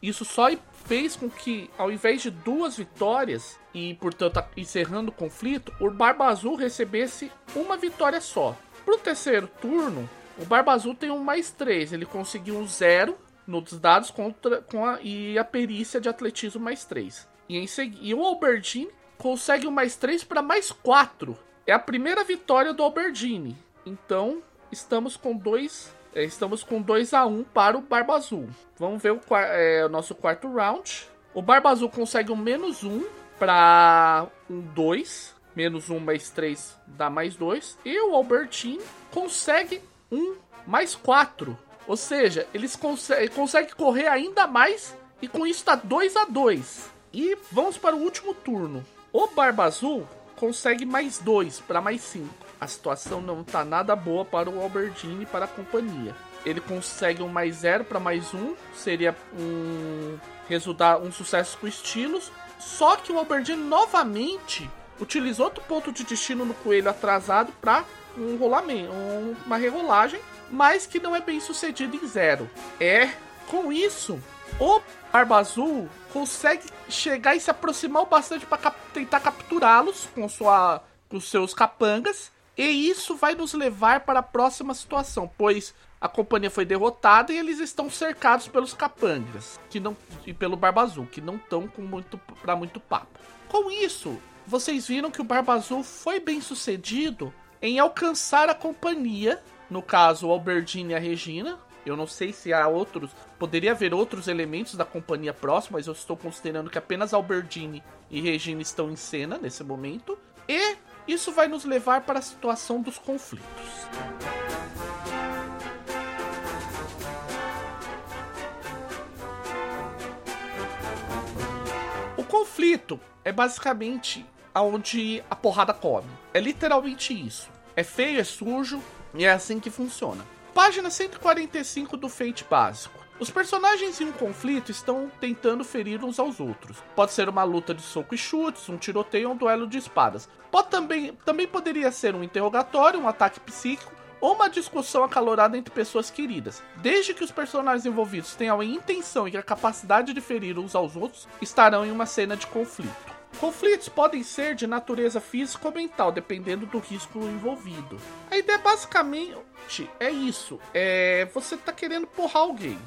isso só fez com que, ao invés de duas vitórias e, portanto, encerrando o conflito, o Barba Azul recebesse uma vitória só. Pro terceiro turno, o Barba Azul tem um mais 3. Ele conseguiu um zero nos dados contra, com a, e a perícia de atletismo mais 3. E, em segui, e o Albertine consegue um mais 3 para mais 4. É a primeira vitória do Albertine. Então, estamos com 2 é, estamos com 2 a 1 para o Barba Azul. Vamos ver o, é, o nosso quarto round. O Barba Azul consegue um menos 1 para um 2 menos 1 mais 3 dá mais 2. E o Albertine consegue 1 mais 4. Ou seja, eles conseguem consegue correr ainda mais e com isso está 2 a 2. E vamos para o último turno. O Barba Azul consegue mais 2 para mais 5. A situação não está nada boa para o Albertine e para a companhia. Ele consegue um mais 0 para mais 1, seria um resultado um sucesso com estilos. Só que o Albertine novamente utilizou outro ponto de destino no coelho atrasado para um rolamento, um, uma rerolagem, mas que não é bem sucedido em zero. É com isso, o Barba Azul consegue chegar e se aproximar bastante para cap tentar capturá-los com, sua, com seus capangas. E isso vai nos levar para a próxima situação, pois a companhia foi derrotada e eles estão cercados pelos capangas que não, e pelo Barba Azul, que não estão com muito para muito papo. Com isso, vocês viram que o Barba Azul foi bem sucedido em alcançar a companhia, no caso o Albertine e a Regina. Eu não sei se há outros, poderia haver outros elementos da companhia próxima, mas eu estou considerando que apenas Albertine e Regina estão em cena nesse momento. E isso vai nos levar para a situação dos conflitos. O conflito é basicamente aonde a porrada come. É literalmente isso. É feio, é sujo e é assim que funciona. Página 145 do Fate básico. Os personagens em um conflito estão tentando ferir uns aos outros. Pode ser uma luta de soco e chutes, um tiroteio ou um duelo de espadas. Pode também, também poderia ser um interrogatório, um ataque psíquico ou uma discussão acalorada entre pessoas queridas. Desde que os personagens envolvidos tenham a intenção e a capacidade de ferir uns aos outros, estarão em uma cena de conflito. Conflitos podem ser de natureza física ou mental, dependendo do risco envolvido. A ideia basicamente é isso: é você tá querendo porrar alguém.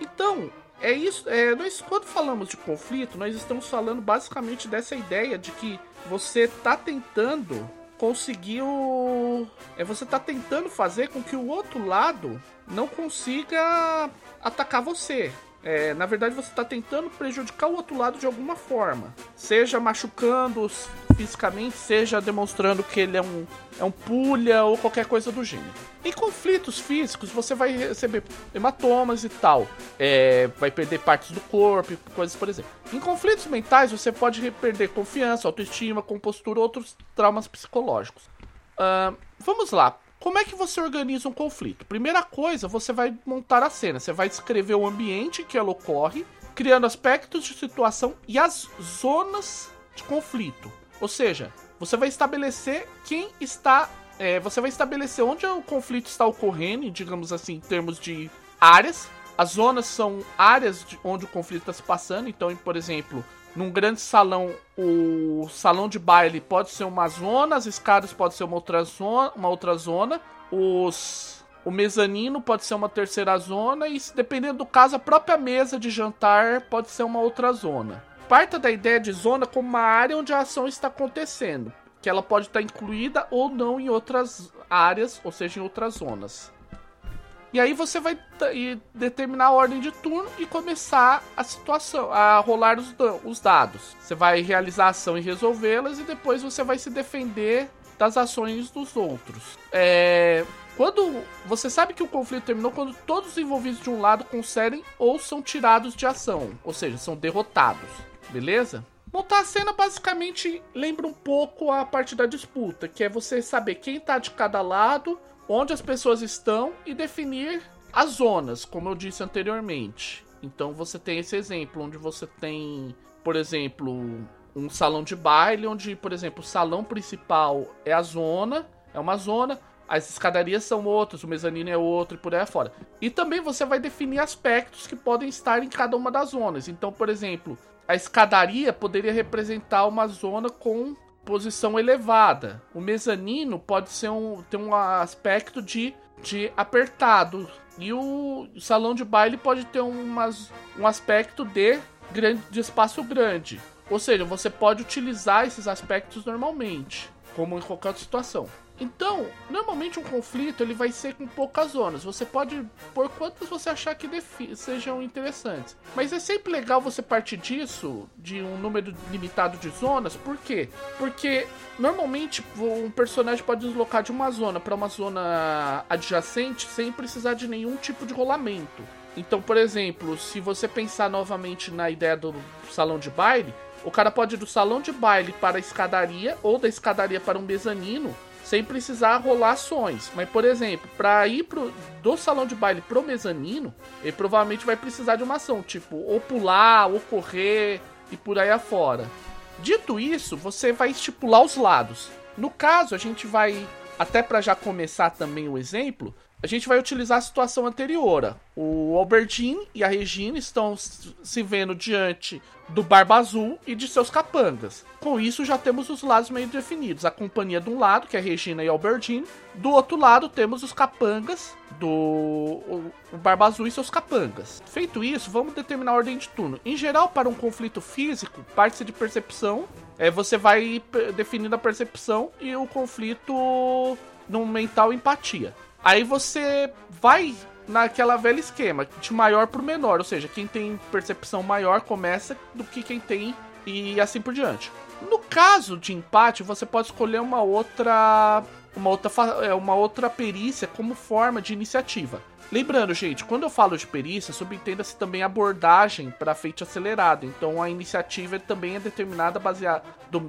Então, é isso. É, nós, quando falamos de conflito, nós estamos falando basicamente dessa ideia de que você tá tentando conseguir o. É, você tá tentando fazer com que o outro lado não consiga atacar você. É, na verdade, você está tentando prejudicar o outro lado de alguma forma. Seja machucando fisicamente, seja demonstrando que ele é um, é um pulha ou qualquer coisa do gênero. Em conflitos físicos, você vai receber hematomas e tal. É, vai perder partes do corpo, coisas por exemplo. Em conflitos mentais, você pode perder confiança, autoestima, compostura, outros traumas psicológicos. Uh, vamos lá. Como é que você organiza um conflito? Primeira coisa, você vai montar a cena. Você vai descrever o ambiente em que ela ocorre, criando aspectos de situação e as zonas de conflito. Ou seja, você vai estabelecer quem está. É, você vai estabelecer onde o conflito está ocorrendo, digamos assim, em termos de áreas. As zonas são áreas onde o conflito está se passando. Então, por exemplo, num grande salão, o salão de baile pode ser uma zona, as escadas pode ser uma outra zona, uma outra zona, os o mezanino pode ser uma terceira zona e dependendo do caso a própria mesa de jantar pode ser uma outra zona. Parta da ideia de zona como uma área onde a ação está acontecendo, que ela pode estar incluída ou não em outras áreas, ou seja, em outras zonas. E aí você vai determinar a ordem de turno e começar a situação, a rolar os, os dados. Você vai realizar a ação e resolvê-las e depois você vai se defender das ações dos outros. É, quando você sabe que o conflito terminou quando todos os envolvidos de um lado conseguem ou são tirados de ação, ou seja, são derrotados. Beleza? Montar a cena basicamente lembra um pouco a parte da disputa, que é você saber quem tá de cada lado onde as pessoas estão e definir as zonas, como eu disse anteriormente. Então você tem esse exemplo onde você tem, por exemplo, um salão de baile onde, por exemplo, o salão principal é a zona, é uma zona, as escadarias são outras, o mezanino é outro e por aí fora. E também você vai definir aspectos que podem estar em cada uma das zonas. Então, por exemplo, a escadaria poderia representar uma zona com posição elevada. O mezanino pode ser um, ter um aspecto de, de apertado. E o salão de baile pode ter umas, um aspecto de, grande, de espaço grande. Ou seja, você pode utilizar esses aspectos normalmente, como em qualquer outra situação. Então, normalmente um conflito ele vai ser com poucas zonas. Você pode pôr quantas você achar que sejam interessantes. Mas é sempre legal você partir disso, de um número limitado de zonas. Por quê? Porque normalmente um personagem pode deslocar de uma zona para uma zona adjacente sem precisar de nenhum tipo de rolamento. Então, por exemplo, se você pensar novamente na ideia do salão de baile, o cara pode ir do salão de baile para a escadaria ou da escadaria para um mezanino sem precisar rolar ações. Mas, por exemplo, para ir pro, do salão de baile pro mezanino, ele provavelmente vai precisar de uma ação, tipo, ou pular, ou correr e por aí afora. Dito isso, você vai estipular os lados. No caso, a gente vai, até para já começar também o exemplo, a gente vai utilizar a situação anterior. O Albertine e a Regina estão se vendo diante do Barba Azul e de seus capangas. Com isso, já temos os lados meio definidos. A companhia de um lado, que é Regina e Albertine. Do outro lado, temos os capangas do o, Barba Azul e seus capangas. Feito isso, vamos determinar a ordem de turno. Em geral, para um conflito físico, parte-se de percepção. É, você vai definindo a percepção e o conflito no mental empatia. Aí você vai naquela velha esquema, de maior pro menor, ou seja, quem tem percepção maior começa do que quem tem e assim por diante. No caso de empate, você pode escolher uma outra uma outra é, uma outra perícia como forma de iniciativa. Lembrando, gente, quando eu falo de perícia, subentenda-se também abordagem para feito acelerado. Então a iniciativa também é determinada baseada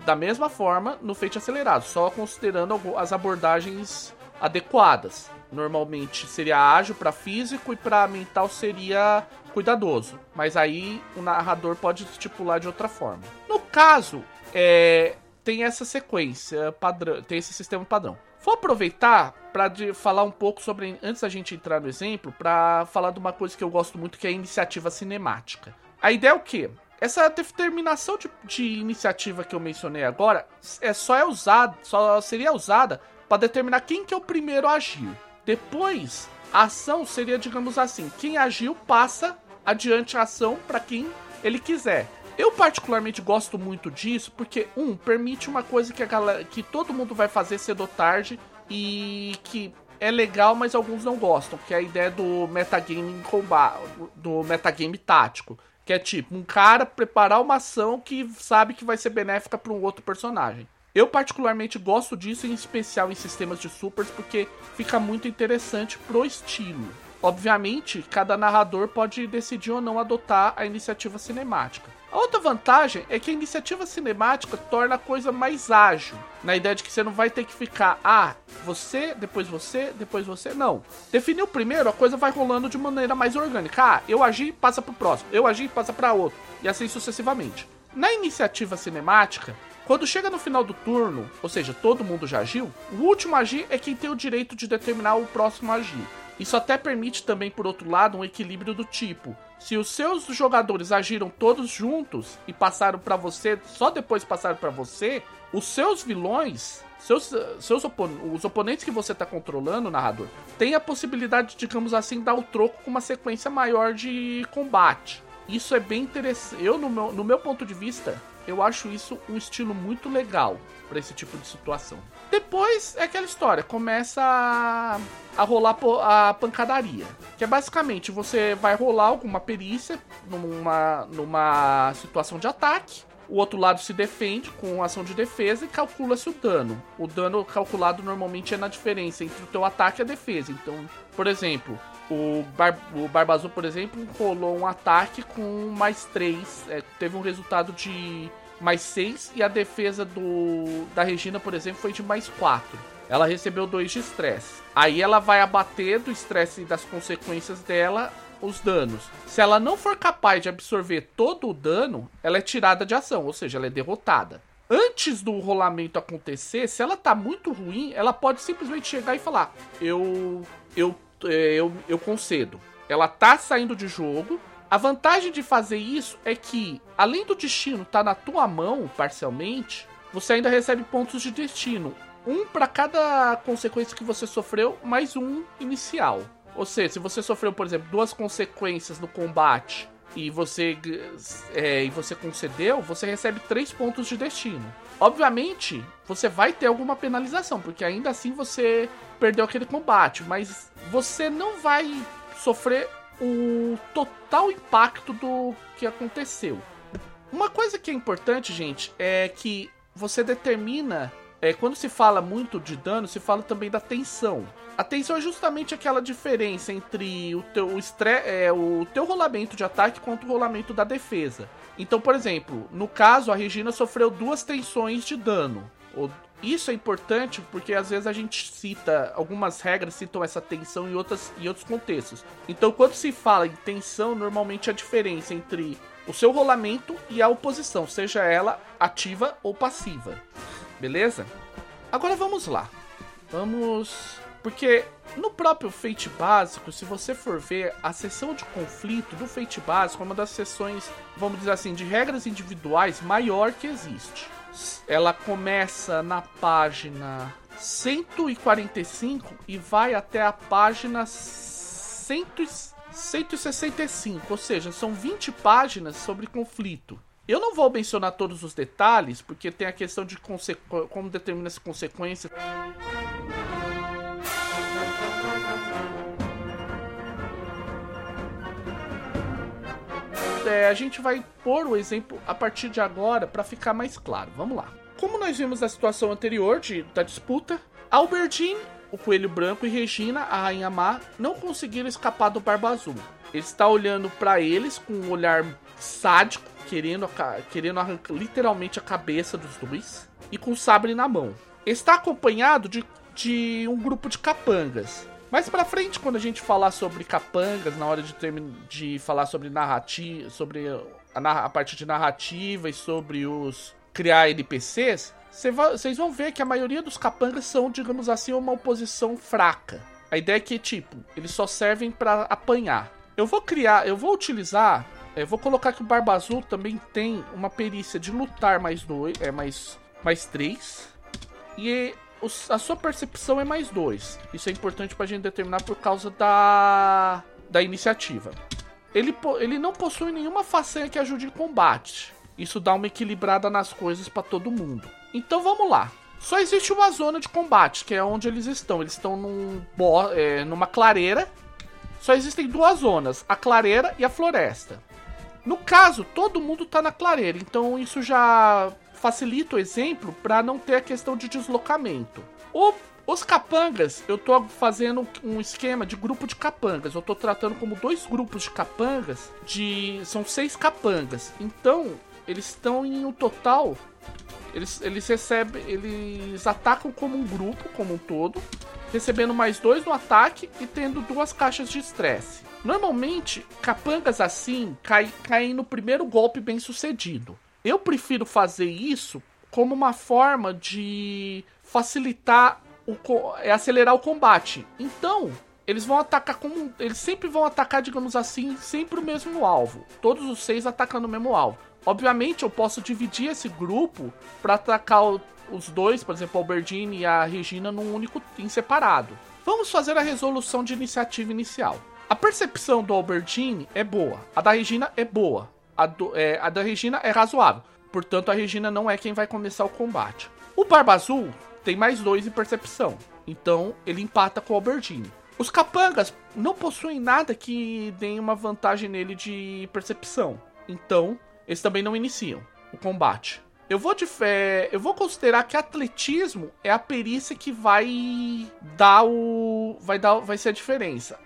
da mesma forma no feito acelerado, só considerando as abordagens adequadas. Normalmente seria ágil para físico e para mental seria cuidadoso. Mas aí o narrador pode estipular de outra forma. No caso, é, tem essa sequência padrão, tem esse sistema padrão. Vou aproveitar para falar um pouco sobre, antes da gente entrar no exemplo, para falar de uma coisa que eu gosto muito que é a iniciativa cinemática. A ideia é o quê? essa determinação de, de iniciativa que eu mencionei agora é só é usada, só seria usada para determinar quem que é o primeiro a agir. Depois, a ação seria, digamos assim, quem agiu passa adiante a ação para quem ele quiser. Eu particularmente gosto muito disso porque um permite uma coisa que a galera, que todo mundo vai fazer cedo ou tarde e que é legal, mas alguns não gostam, que é a ideia do metagame combate, do metagame tático, que é tipo um cara preparar uma ação que sabe que vai ser benéfica para um outro personagem. Eu particularmente gosto disso, em especial em sistemas de supers, porque fica muito interessante pro estilo. Obviamente, cada narrador pode decidir ou não adotar a iniciativa cinemática. A outra vantagem é que a iniciativa cinemática torna a coisa mais ágil, na ideia de que você não vai ter que ficar, ah, você, depois você, depois você, não. Definiu primeiro, a coisa vai rolando de maneira mais orgânica. Ah, eu agi, passa pro próximo, eu agi, passa para outro, e assim sucessivamente. Na iniciativa cinemática, quando chega no final do turno, ou seja, todo mundo já agiu, o último agir é quem tem o direito de determinar o próximo agir. Isso até permite também, por outro lado, um equilíbrio do tipo: se os seus jogadores agiram todos juntos e passaram para você, só depois passaram para você, os seus vilões, seus, seus opon os oponentes que você está controlando, narrador, têm a possibilidade, digamos assim, dar o troco com uma sequência maior de combate. Isso é bem interessante. Eu, no meu, no meu ponto de vista, eu acho isso um estilo muito legal para esse tipo de situação. Depois é aquela história, começa a, a rolar a pancadaria. Que é basicamente você vai rolar alguma perícia numa, numa situação de ataque. O outro lado se defende com ação de defesa e calcula-se o dano. O dano calculado normalmente é na diferença entre o teu ataque e a defesa. Então, por exemplo, o, Bar o por exemplo, rolou um ataque com mais 3. É, teve um resultado de mais 6 e a defesa do da Regina, por exemplo, foi de mais 4. Ela recebeu 2 de estresse. Aí ela vai abater do estresse e das consequências dela os danos. Se ela não for capaz de absorver todo o dano, ela é tirada de ação, ou seja, ela é derrotada. Antes do rolamento acontecer, se ela tá muito ruim, ela pode simplesmente chegar e falar: "Eu eu eu, eu concedo". Ela tá saindo de jogo, a vantagem de fazer isso é que, além do destino estar tá na tua mão parcialmente, você ainda recebe pontos de destino. Um para cada consequência que você sofreu, mais um inicial. Ou seja, se você sofreu, por exemplo, duas consequências no combate e você, é, e você concedeu, você recebe três pontos de destino. Obviamente, você vai ter alguma penalização, porque ainda assim você perdeu aquele combate, mas você não vai sofrer o total impacto do que aconteceu. Uma coisa que é importante, gente, é que você determina. É, quando se fala muito de dano, se fala também da tensão. A tensão é justamente aquela diferença entre o teu, o, é, o teu rolamento de ataque contra o rolamento da defesa. Então, por exemplo, no caso, a Regina sofreu duas tensões de dano. Isso é importante porque às vezes a gente cita, algumas regras citam essa tensão em, outras, em outros contextos. Então, quando se fala em tensão, normalmente a diferença entre o seu rolamento e a oposição, seja ela ativa ou passiva. Beleza? Agora vamos lá. Vamos. Porque no próprio Fate básico, se você for ver, a sessão de conflito do Fate básico é uma das sessões, vamos dizer assim, de regras individuais maior que existe ela começa na página 145 e vai até a página 165, ou seja, são 20 páginas sobre conflito. Eu não vou mencionar todos os detalhes, porque tem a questão de como determina as consequências. É, a gente vai pôr o exemplo a partir de agora para ficar mais claro. Vamos lá. Como nós vimos na situação anterior de, da disputa, Albertine, o Coelho Branco e Regina, a Rainha Má, não conseguiram escapar do Barba Azul. Ele está olhando para eles com um olhar sádico, querendo, querendo arrancar literalmente a cabeça dos dois, e com o sabre na mão. Está acompanhado de, de um grupo de capangas. Mais pra frente, quando a gente falar sobre capangas, na hora de, de falar sobre narrativa, sobre a, a parte de narrativa e sobre os criar NPCs, vocês vão ver que a maioria dos capangas são, digamos assim, uma oposição fraca. A ideia é que, tipo, eles só servem para apanhar. Eu vou criar, eu vou utilizar É, vou colocar que o Barba Azul também tem uma perícia de lutar mais dois, é mais mais três e a sua percepção é mais dois. Isso é importante pra gente determinar por causa da da iniciativa. Ele, ele não possui nenhuma façanha que ajude em combate. Isso dá uma equilibrada nas coisas para todo mundo. Então vamos lá. Só existe uma zona de combate, que é onde eles estão. Eles estão num, é, numa clareira. Só existem duas zonas, a clareira e a floresta. No caso, todo mundo tá na clareira, então isso já facilita o exemplo para não ter a questão de deslocamento. O, os capangas, eu tô fazendo um esquema de grupo de capangas. Eu tô tratando como dois grupos de capangas, de são seis capangas. Então, eles estão em um total eles, eles recebem. Eles atacam como um grupo, como um todo. Recebendo mais dois no ataque e tendo duas caixas de estresse. Normalmente, capangas assim caem, caem no primeiro golpe bem sucedido. Eu prefiro fazer isso como uma forma de facilitar o é acelerar o combate. Então, eles vão atacar como eles sempre vão atacar, digamos assim, sempre o mesmo alvo. Todos os seis atacando o mesmo alvo. Obviamente, eu posso dividir esse grupo para atacar o, os dois, por exemplo, a Albertine e a Regina, num único em separado. Vamos fazer a resolução de iniciativa inicial. A percepção do Albertine é boa, a da Regina é boa, a, do, é, a da Regina é razoável. Portanto, a Regina não é quem vai começar o combate. O Barba Azul tem mais dois em percepção, então ele empata com o Albertine. Os capangas não possuem nada que dê uma vantagem nele de percepção, então eles também não iniciam o combate. Eu vou de fé, eu vou considerar que atletismo é a perícia que vai dar o vai dar vai ser a diferença.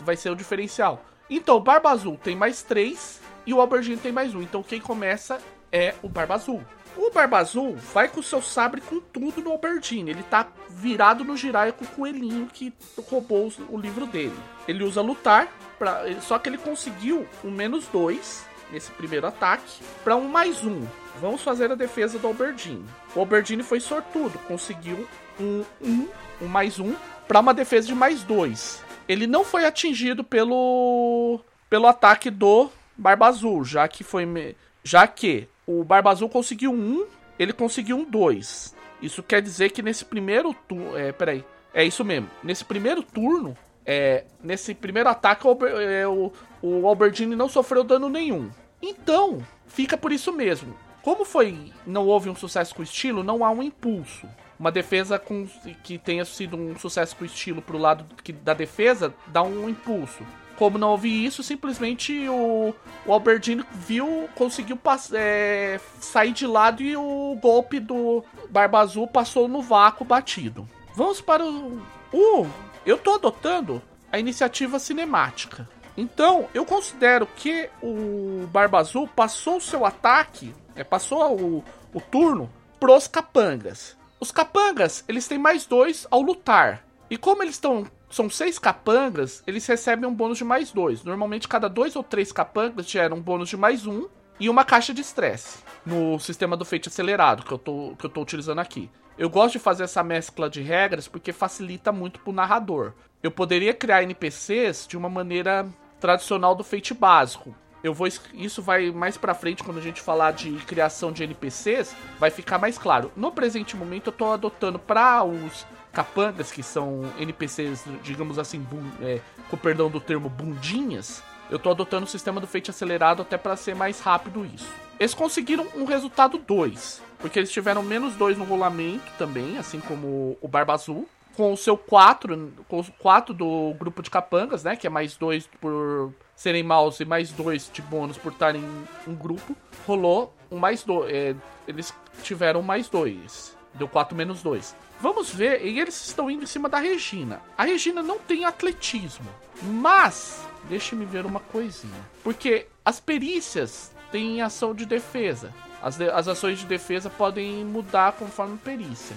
Vai ser o diferencial. Então, o Barba Azul tem mais 3 e o Aubergine tem mais 1. Então, quem começa é o Barba Azul. O Barba Azul vai com seu sabre com tudo no Aubergine. Ele tá virado no Jiraiya com o coelhinho que roubou o livro dele. Ele usa lutar, pra, só que ele conseguiu um menos 2 nesse primeiro ataque para um mais um. Vamos fazer a defesa do Alberdine. O Alberdine foi sortudo, conseguiu um, um, um mais um para uma defesa de mais dois. Ele não foi atingido pelo pelo ataque do Barba Azul, já que foi já que o Barba Azul conseguiu um, ele conseguiu um dois. Isso quer dizer que nesse primeiro turno, é, peraí, é isso mesmo. Nesse primeiro turno, é, nesse primeiro ataque, o, é, o, o Albertini não sofreu dano nenhum. Então, fica por isso mesmo. Como foi, não houve um sucesso com o estilo, não há um impulso. Uma defesa com, que tenha sido um sucesso com estilo pro lado que, da defesa dá um impulso. Como não houve isso, simplesmente o, o Albertini viu, conseguiu é, sair de lado e o golpe do Barba Azul passou no vácuo batido. Vamos para o. Uh, eu tô adotando a iniciativa cinemática. Então, eu considero que o Barba Azul passou o seu ataque, é, passou o, o turno pros capangas. Os capangas, eles têm mais dois ao lutar. E como eles estão. São seis capangas, eles recebem um bônus de mais dois. Normalmente, cada dois ou três capangas geram um bônus de mais um e uma caixa de estresse no sistema do feito acelerado que eu, tô, que eu tô utilizando aqui. Eu gosto de fazer essa mescla de regras porque facilita muito pro narrador. Eu poderia criar NPCs de uma maneira tradicional do Fate básico. Eu vou isso vai mais para frente quando a gente falar de criação de NPCs, vai ficar mais claro. No presente momento eu tô adotando para os capangas que são NPCs, digamos assim, é, com perdão do termo bundinhas, eu tô adotando o sistema do Fate acelerado até para ser mais rápido isso. Eles conseguiram um resultado 2, porque eles tiveram menos 2 no rolamento também, assim como o Barba Azul com o seu 4, com os 4 do grupo de capangas, né? Que é mais 2 por serem maus e mais 2 de bônus por estarem em um grupo. Rolou um mais 2. É, eles tiveram mais 2. Deu 4 menos 2. Vamos ver, e eles estão indo em cima da Regina. A Regina não tem atletismo, mas deixe-me ver uma coisinha. Porque as perícias têm ação de defesa. As, de, as ações de defesa podem mudar conforme perícia.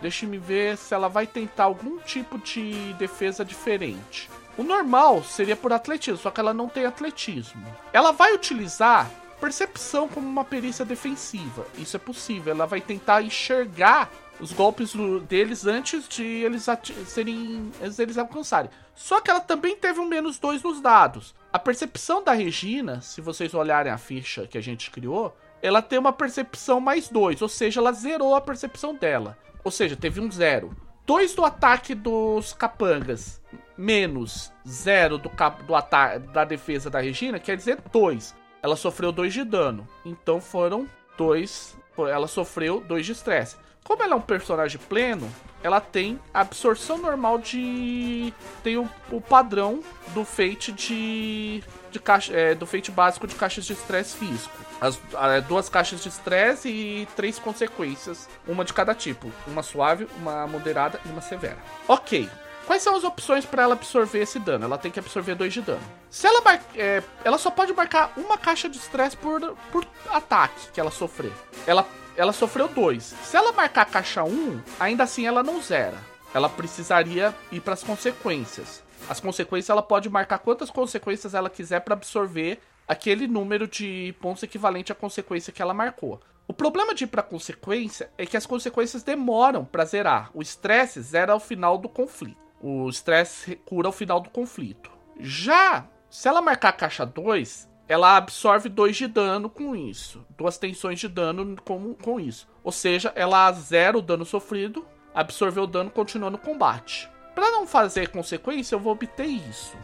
Deixe-me ver se ela vai tentar algum tipo de defesa diferente. O normal seria por atletismo, só que ela não tem atletismo. Ela vai utilizar percepção como uma perícia defensiva. Isso é possível. Ela vai tentar enxergar os golpes deles antes de eles serem eles alcançarem. Só que ela também teve um menos 2 nos dados. A percepção da Regina, se vocês olharem a ficha que a gente criou, ela tem uma percepção mais 2, ou seja, ela zerou a percepção dela. Ou seja, teve um zero. 2 do ataque dos capangas, menos 0 do, do ataque da defesa da Regina, quer dizer 2. Ela sofreu 2 de dano. Então foram 2. Ela sofreu 2 de estresse. Como ela é um personagem pleno, ela tem absorção normal de. Tem o, o padrão do feite de. de caixa, é, do feite básico de caixas de estresse físico. As, a, duas caixas de estresse e três consequências, uma de cada tipo. Uma suave, uma moderada e uma severa. Ok. Quais são as opções para ela absorver esse dano? Ela tem que absorver 2 de dano. Se ela é, ela só pode marcar uma caixa de estresse por, por ataque que ela sofrer. Ela ela sofreu dois. Se ela marcar caixa 1, um, ainda assim ela não zera. Ela precisaria ir para as consequências. As consequências ela pode marcar quantas consequências ela quiser para absorver aquele número de pontos equivalente à consequência que ela marcou. O problema de ir para consequência é que as consequências demoram para zerar. O estresse zera ao final do conflito. O estresse cura ao final do conflito. Já se ela marcar a caixa 2, ela absorve 2 de dano com isso. Duas tensões de dano com, com isso. Ou seja, ela zera o dano sofrido, absorveu o dano continuando o combate. Para não fazer consequência, eu vou obter isso.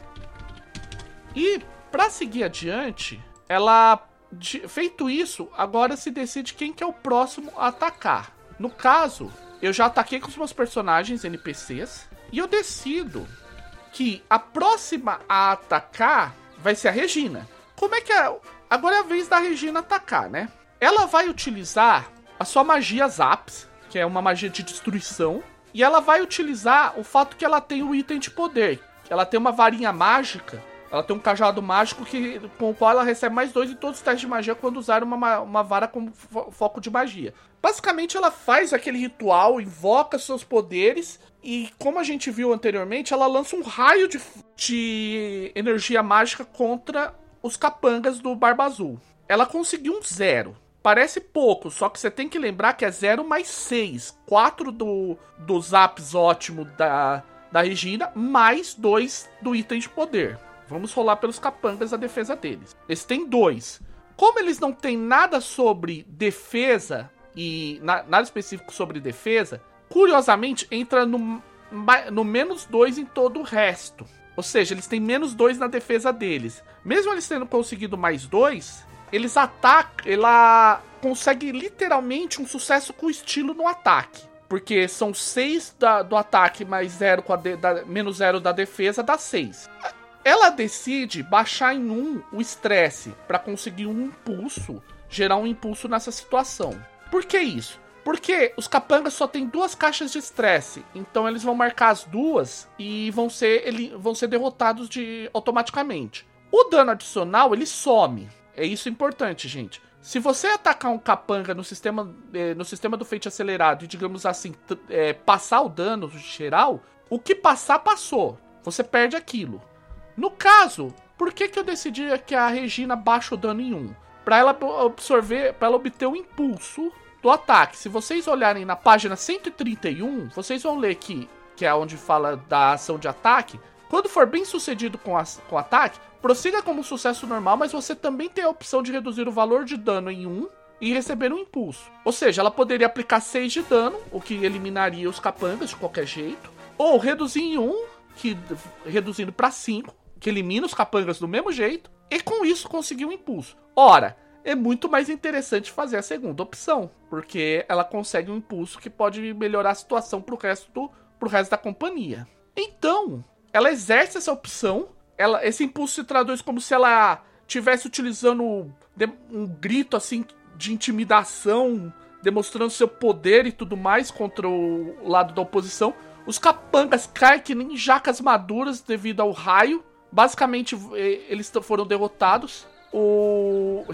E para seguir adiante, ela feito isso, agora se decide quem que é o próximo a atacar. No caso, eu já ataquei com os meus personagens NPCs e eu decido que a próxima a atacar vai ser a Regina. Como é que é? Agora é a vez da Regina atacar, né? Ela vai utilizar a sua magia Zaps, que é uma magia de destruição, e ela vai utilizar o fato que ela tem o item de poder. Ela tem uma varinha mágica, ela tem um cajado mágico que, com o qual ela recebe mais dois em todos os testes de magia quando usar uma, uma vara como fo foco de magia. Basicamente, ela faz aquele ritual, invoca seus poderes e, como a gente viu anteriormente, ela lança um raio de, de energia mágica contra os capangas do Barba Azul. Ela conseguiu um zero. Parece pouco, só que você tem que lembrar que é 0 mais 6. 4 do, do Zaps ótimo da, da Regina, mais 2 do item de poder. Vamos rolar pelos capangas a defesa deles. Eles têm 2. Como eles não têm nada sobre defesa e na, nada específico sobre defesa, curiosamente entra no, no menos 2 em todo o resto. Ou seja, eles têm menos 2 na defesa deles. Mesmo eles tendo conseguido mais 2, eles atacam. Ela consegue literalmente um sucesso com estilo no ataque. Porque são 6 do ataque mais 0 com a de, da, menos 0 da defesa, dá 6. Ela decide baixar em 1 um o estresse para conseguir um impulso, gerar um impulso nessa situação. Por que isso? Porque os capangas só tem duas caixas de estresse, então eles vão marcar as duas e vão ser, ele, vão ser derrotados de, automaticamente. O dano adicional ele some. É isso importante, gente. Se você atacar um capanga no sistema, eh, no sistema do feito acelerado e, digamos assim, é, passar o dano geral, o que passar, passou. Você perde aquilo. No caso, por que, que eu decidi que a Regina baixa o dano em 1? Para ela absorver, para ela obter o impulso do ataque. Se vocês olharem na página 131, vocês vão ler que, que é onde fala da ação de ataque. Quando for bem sucedido com, a, com o ataque, prossiga como sucesso normal, mas você também tem a opção de reduzir o valor de dano em 1 e receber um impulso. Ou seja, ela poderia aplicar 6 de dano, o que eliminaria os capangas de qualquer jeito, ou reduzir em 1, que, reduzindo para 5, que elimina os capangas do mesmo jeito, e com isso conseguir um impulso. Ora, é muito mais interessante fazer a segunda opção, porque ela consegue um impulso que pode melhorar a situação pro resto, do, pro resto da companhia. Então, ela exerce essa opção, ela, esse impulso se traduz como se ela tivesse utilizando um grito assim de intimidação, demonstrando seu poder e tudo mais contra o lado da oposição. Os capangas caem que nem jacas maduras devido ao raio. Basicamente, eles foram derrotados o,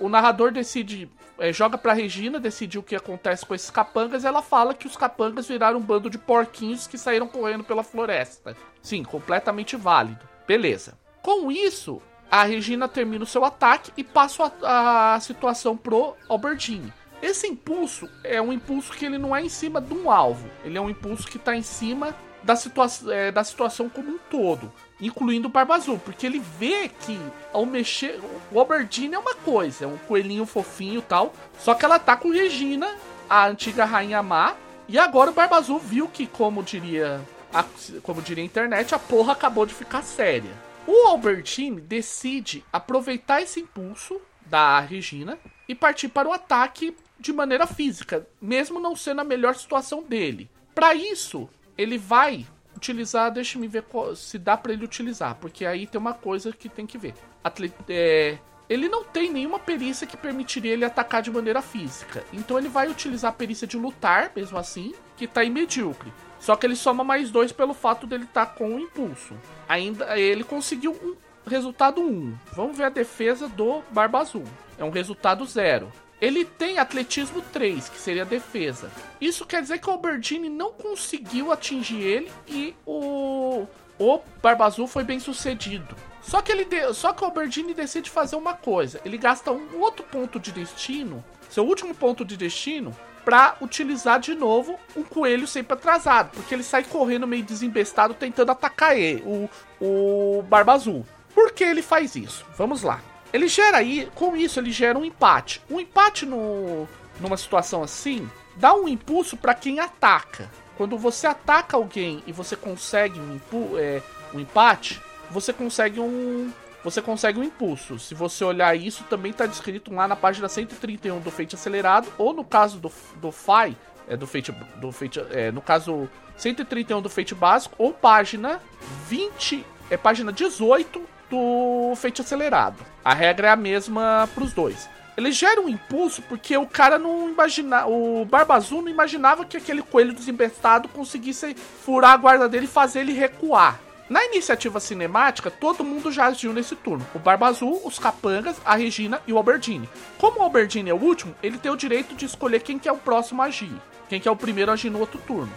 o narrador decide, é, joga pra Regina, decide o que acontece com esses capangas, e ela fala que os capangas viraram um bando de porquinhos que saíram correndo pela floresta. Sim, completamente válido. Beleza. Com isso, a Regina termina o seu ataque e passa a, a situação pro Albertine. Esse impulso é um impulso que ele não é em cima de um alvo, ele é um impulso que está em cima da, situa é, da situação como um todo, incluindo o Barba Azul, porque ele vê que ao mexer. O Alberdine é uma coisa, é um coelhinho fofinho tal, só que ela tá com Regina, a antiga Rainha Má, e agora o Barba Azul viu que, como diria a, como diria a internet, a porra acabou de ficar séria. O Albertine decide aproveitar esse impulso da Regina e partir para o ataque de maneira física, mesmo não sendo a melhor situação dele. Para isso, ele vai utilizar, deixa me ver se dá para ele utilizar, porque aí tem uma coisa que tem que ver. Atleta, é, ele não tem nenhuma perícia que permitiria ele atacar de maneira física, então ele vai utilizar a perícia de lutar, mesmo assim, que tá em medíocre. Só que ele soma mais dois pelo fato dele estar tá com o impulso. Ainda ele conseguiu um resultado 1. Um. Vamos ver a defesa do Barba Azul. É um resultado 0. Ele tem atletismo 3, que seria defesa. Isso quer dizer que o Albertini não conseguiu atingir ele e o, o Barba Azul foi bem sucedido. Só que, ele de... Só que o Albertini decide fazer uma coisa. Ele gasta um outro ponto de destino, seu último ponto de destino, para utilizar de novo um coelho sempre atrasado, porque ele sai correndo meio desembestado tentando atacar ele, o, o Barba Azul. Por que ele faz isso? Vamos lá. Ele gera aí, com isso ele gera um empate. Um empate no, numa situação assim dá um impulso para quem ataca. Quando você ataca alguém e você consegue um, é, um empate, você consegue um, você consegue um impulso. Se você olhar isso, também está descrito lá na página 131 do Fate Acelerado, ou no caso do, do FI, é, do Fate, do Fate, é, no caso 131 do Fate Básico, ou página 20, é página 18 do Fate Acelerado. A regra é a mesma para os dois. Ele gera um impulso porque o cara não imagina, o Barba Azul não imaginava que aquele coelho desembestado conseguisse furar a guarda dele e fazer ele recuar. Na iniciativa cinemática, todo mundo já agiu nesse turno. O Barba Azul, os Capangas, a Regina e o Alberdine. Como o Alberdine é o último, ele tem o direito de escolher quem que é o próximo a agir. Quem que é o primeiro a agir no outro turno.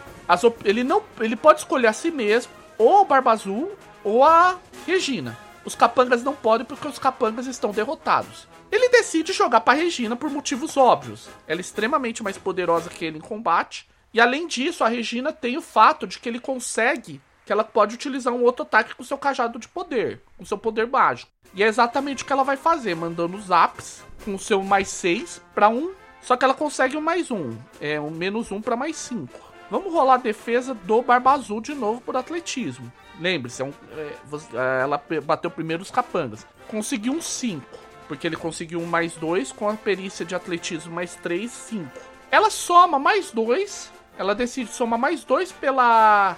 ele, não, ele pode escolher a si mesmo, ou o Barba Azul, ou a Regina. Os Capangas não podem porque os Capangas estão derrotados. Ele decide jogar para Regina por motivos óbvios. Ela é extremamente mais poderosa que ele em combate. E além disso, a Regina tem o fato de que ele consegue que ela pode utilizar um outro ataque com seu cajado de poder, com seu poder mágico. E é exatamente o que ela vai fazer, mandando os apps com o seu mais 6 para 1, só que ela consegue um mais 1, é um menos 1 para mais 5. Vamos rolar a defesa do Barba Azul de novo por atletismo. Lembre-se, é um, é, é ela bateu primeiro os capangas. Conseguiu um 5, porque ele conseguiu um mais 2 com a perícia de atletismo mais 3, 5. Ela soma mais 2, ela decide somar mais 2 pela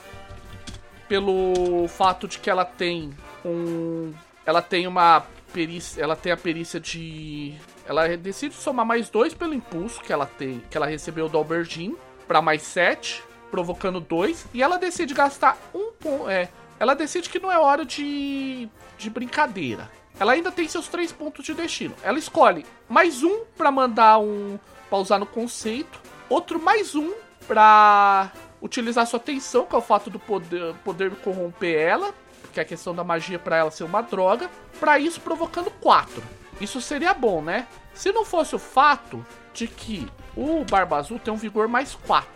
pelo fato de que ela tem um. Ela tem uma perícia. Ela tem a perícia de. Ela decide somar mais dois pelo impulso que ela tem. Que ela recebeu do Albergine. para mais sete. Provocando dois. E ela decide gastar um ponto. É. Ela decide que não é hora de. de brincadeira. Ela ainda tem seus três pontos de destino. Ela escolhe mais um para mandar um. pra usar no conceito. Outro mais um pra utilizar sua atenção, que é o fato do poder, poder corromper ela, que é a questão da magia para ela ser uma droga, para isso provocando 4. Isso seria bom, né? Se não fosse o fato de que o Barba Azul tem um vigor mais 4.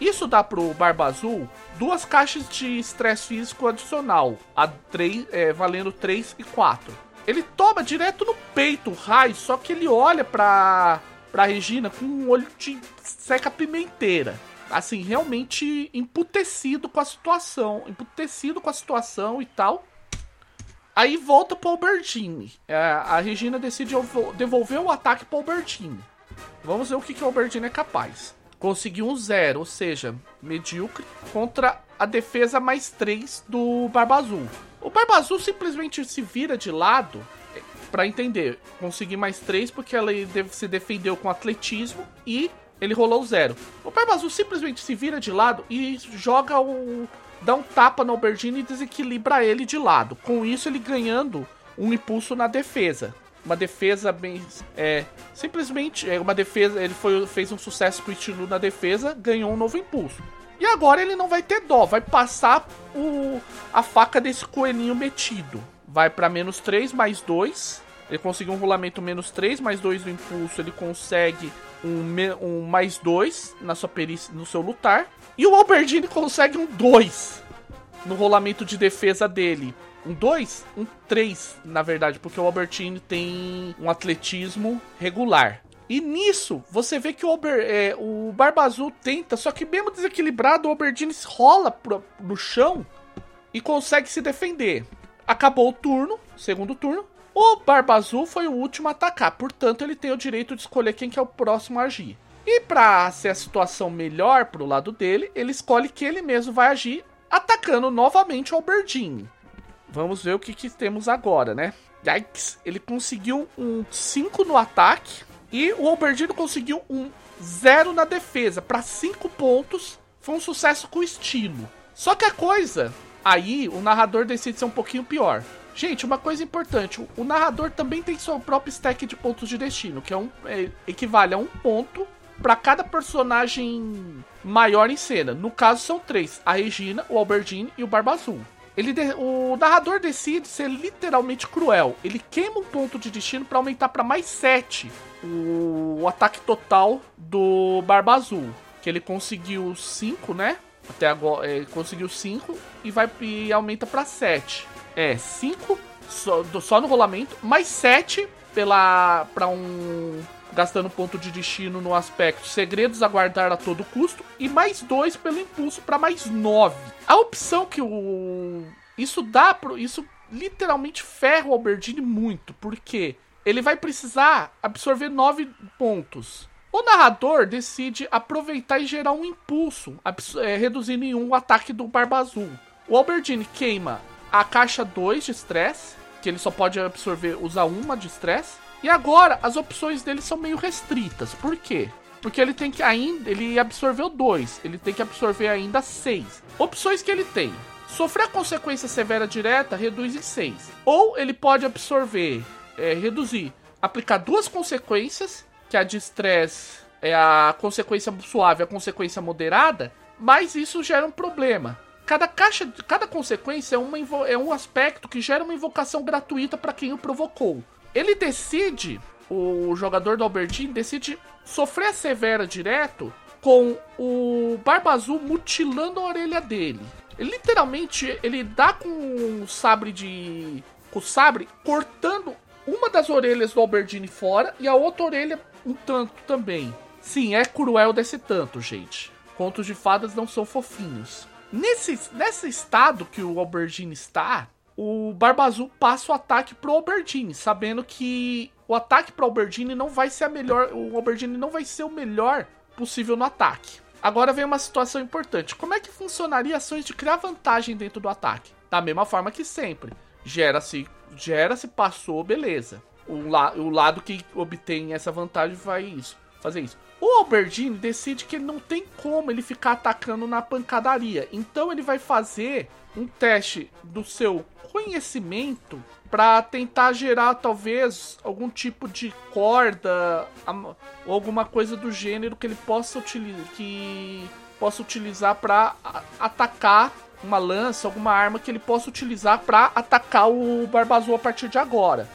Isso dá pro Barba Azul duas caixas de estresse físico adicional, a 3, é, valendo 3 e 4. Ele toma direto no peito o raio, só que ele olha pra, pra Regina com um olho de seca pimenteira assim, realmente emputecido com a situação, emputecido com a situação e tal. Aí volta pro Albertine. É, a Regina decide devolver o ataque pro Albertine. Vamos ver o que, que o Albertine é capaz. Conseguiu um zero, ou seja, medíocre, contra a defesa mais 3 do Barba Azul. O Barba Azul simplesmente se vira de lado é, para entender. Consegui mais 3 porque ela se defendeu com atletismo e ele rolou zero. O Barba Azul simplesmente se vira de lado e joga o. dá um tapa no Aubergine e desequilibra ele de lado. Com isso, ele ganhando um impulso na defesa. Uma defesa bem. É. Simplesmente. É uma defesa. Ele foi, fez um sucesso com o estilo na defesa, ganhou um novo impulso. E agora ele não vai ter dó, vai passar o, a faca desse coelhinho metido. Vai para menos 3, mais 2. Ele conseguiu um rolamento menos 3, mais 2 do impulso, ele consegue um, um mais 2 na sua perícia, no seu lutar. E o Alberdine consegue um 2 no rolamento de defesa dele. Um 2? Um 3, na verdade, porque o Albertine tem um atletismo regular. E nisso, você vê que o, Alber, é, o Barba Azul tenta, só que mesmo desequilibrado, o Albertine rola pro, no chão e consegue se defender. Acabou o turno, segundo turno. O Barba Azul foi o último a atacar, portanto ele tem o direito de escolher quem que é o próximo a agir. E para ser a situação melhor pro lado dele, ele escolhe que ele mesmo vai agir, atacando novamente o Albertine. Vamos ver o que, que temos agora, né? Yikes, ele conseguiu um 5 no ataque e o Albertine conseguiu um 0 na defesa para 5 pontos. Foi um sucesso com estilo. Só que a coisa, aí o narrador decide ser um pouquinho pior. Gente, uma coisa importante, o narrador também tem seu próprio stack de pontos de destino, que é um é, equivale a um ponto para cada personagem maior em cena. No caso são três: a Regina, o Albertine e o Barba Azul. Ele de... O narrador decide ser literalmente cruel. Ele queima um ponto de destino para aumentar para mais 7 o... o ataque total do Barba Azul. Que ele conseguiu 5, né? Até agora ele conseguiu 5 e vai e aumenta para 7. É, 5 só, só no rolamento, mais 7 pela para um gastando ponto de destino no aspecto segredos a guardar a todo custo e mais dois pelo impulso para mais nove. A opção que o isso dá pro isso literalmente ferra o Alberdine muito, porque ele vai precisar absorver nove pontos. O narrador decide aproveitar e gerar um impulso, é, reduzindo em um o ataque do Barba Azul. O Alberdine queima a caixa 2 de estresse, que ele só pode absorver, usar uma de estresse e agora as opções dele são meio restritas. Por quê? Porque ele tem que ainda. Ele absorveu dois. Ele tem que absorver ainda seis. Opções que ele tem. Sofrer consequência severa direta reduz em 6. Ou ele pode absorver, é, reduzir, aplicar duas consequências, que a de estresse é a consequência suave, a consequência moderada, mas isso gera um problema. Cada caixa, cada consequência é, uma, é um aspecto que gera uma invocação gratuita para quem o provocou. Ele decide, o jogador do Albertine decide sofrer a severa direto com o Barba Azul mutilando a orelha dele. Ele, literalmente, ele dá com o sabre de. com o sabre cortando uma das orelhas do Albertine fora e a outra orelha um tanto também. Sim, é cruel desse tanto, gente. Contos de fadas não são fofinhos. Nesse, nesse estado que o Albertine está, o Barba Azul passa o ataque pro Albertine, sabendo que o ataque pro Albertine não vai ser a melhor, o Albertine não vai ser o melhor possível no ataque. Agora vem uma situação importante. Como é que funcionaria ações de criar vantagem dentro do ataque? Da mesma forma que sempre. Gera-se, gera-se, passou, beleza. O, la, o lado que obtém essa vantagem vai isso, fazer isso. O Albertine decide que ele não tem como ele ficar atacando na pancadaria. Então ele vai fazer um teste do seu conhecimento para tentar gerar talvez algum tipo de corda ou alguma coisa do gênero que ele possa utilizar que possa utilizar para atacar uma lança, alguma arma que ele possa utilizar para atacar o Barba Azul a partir de agora.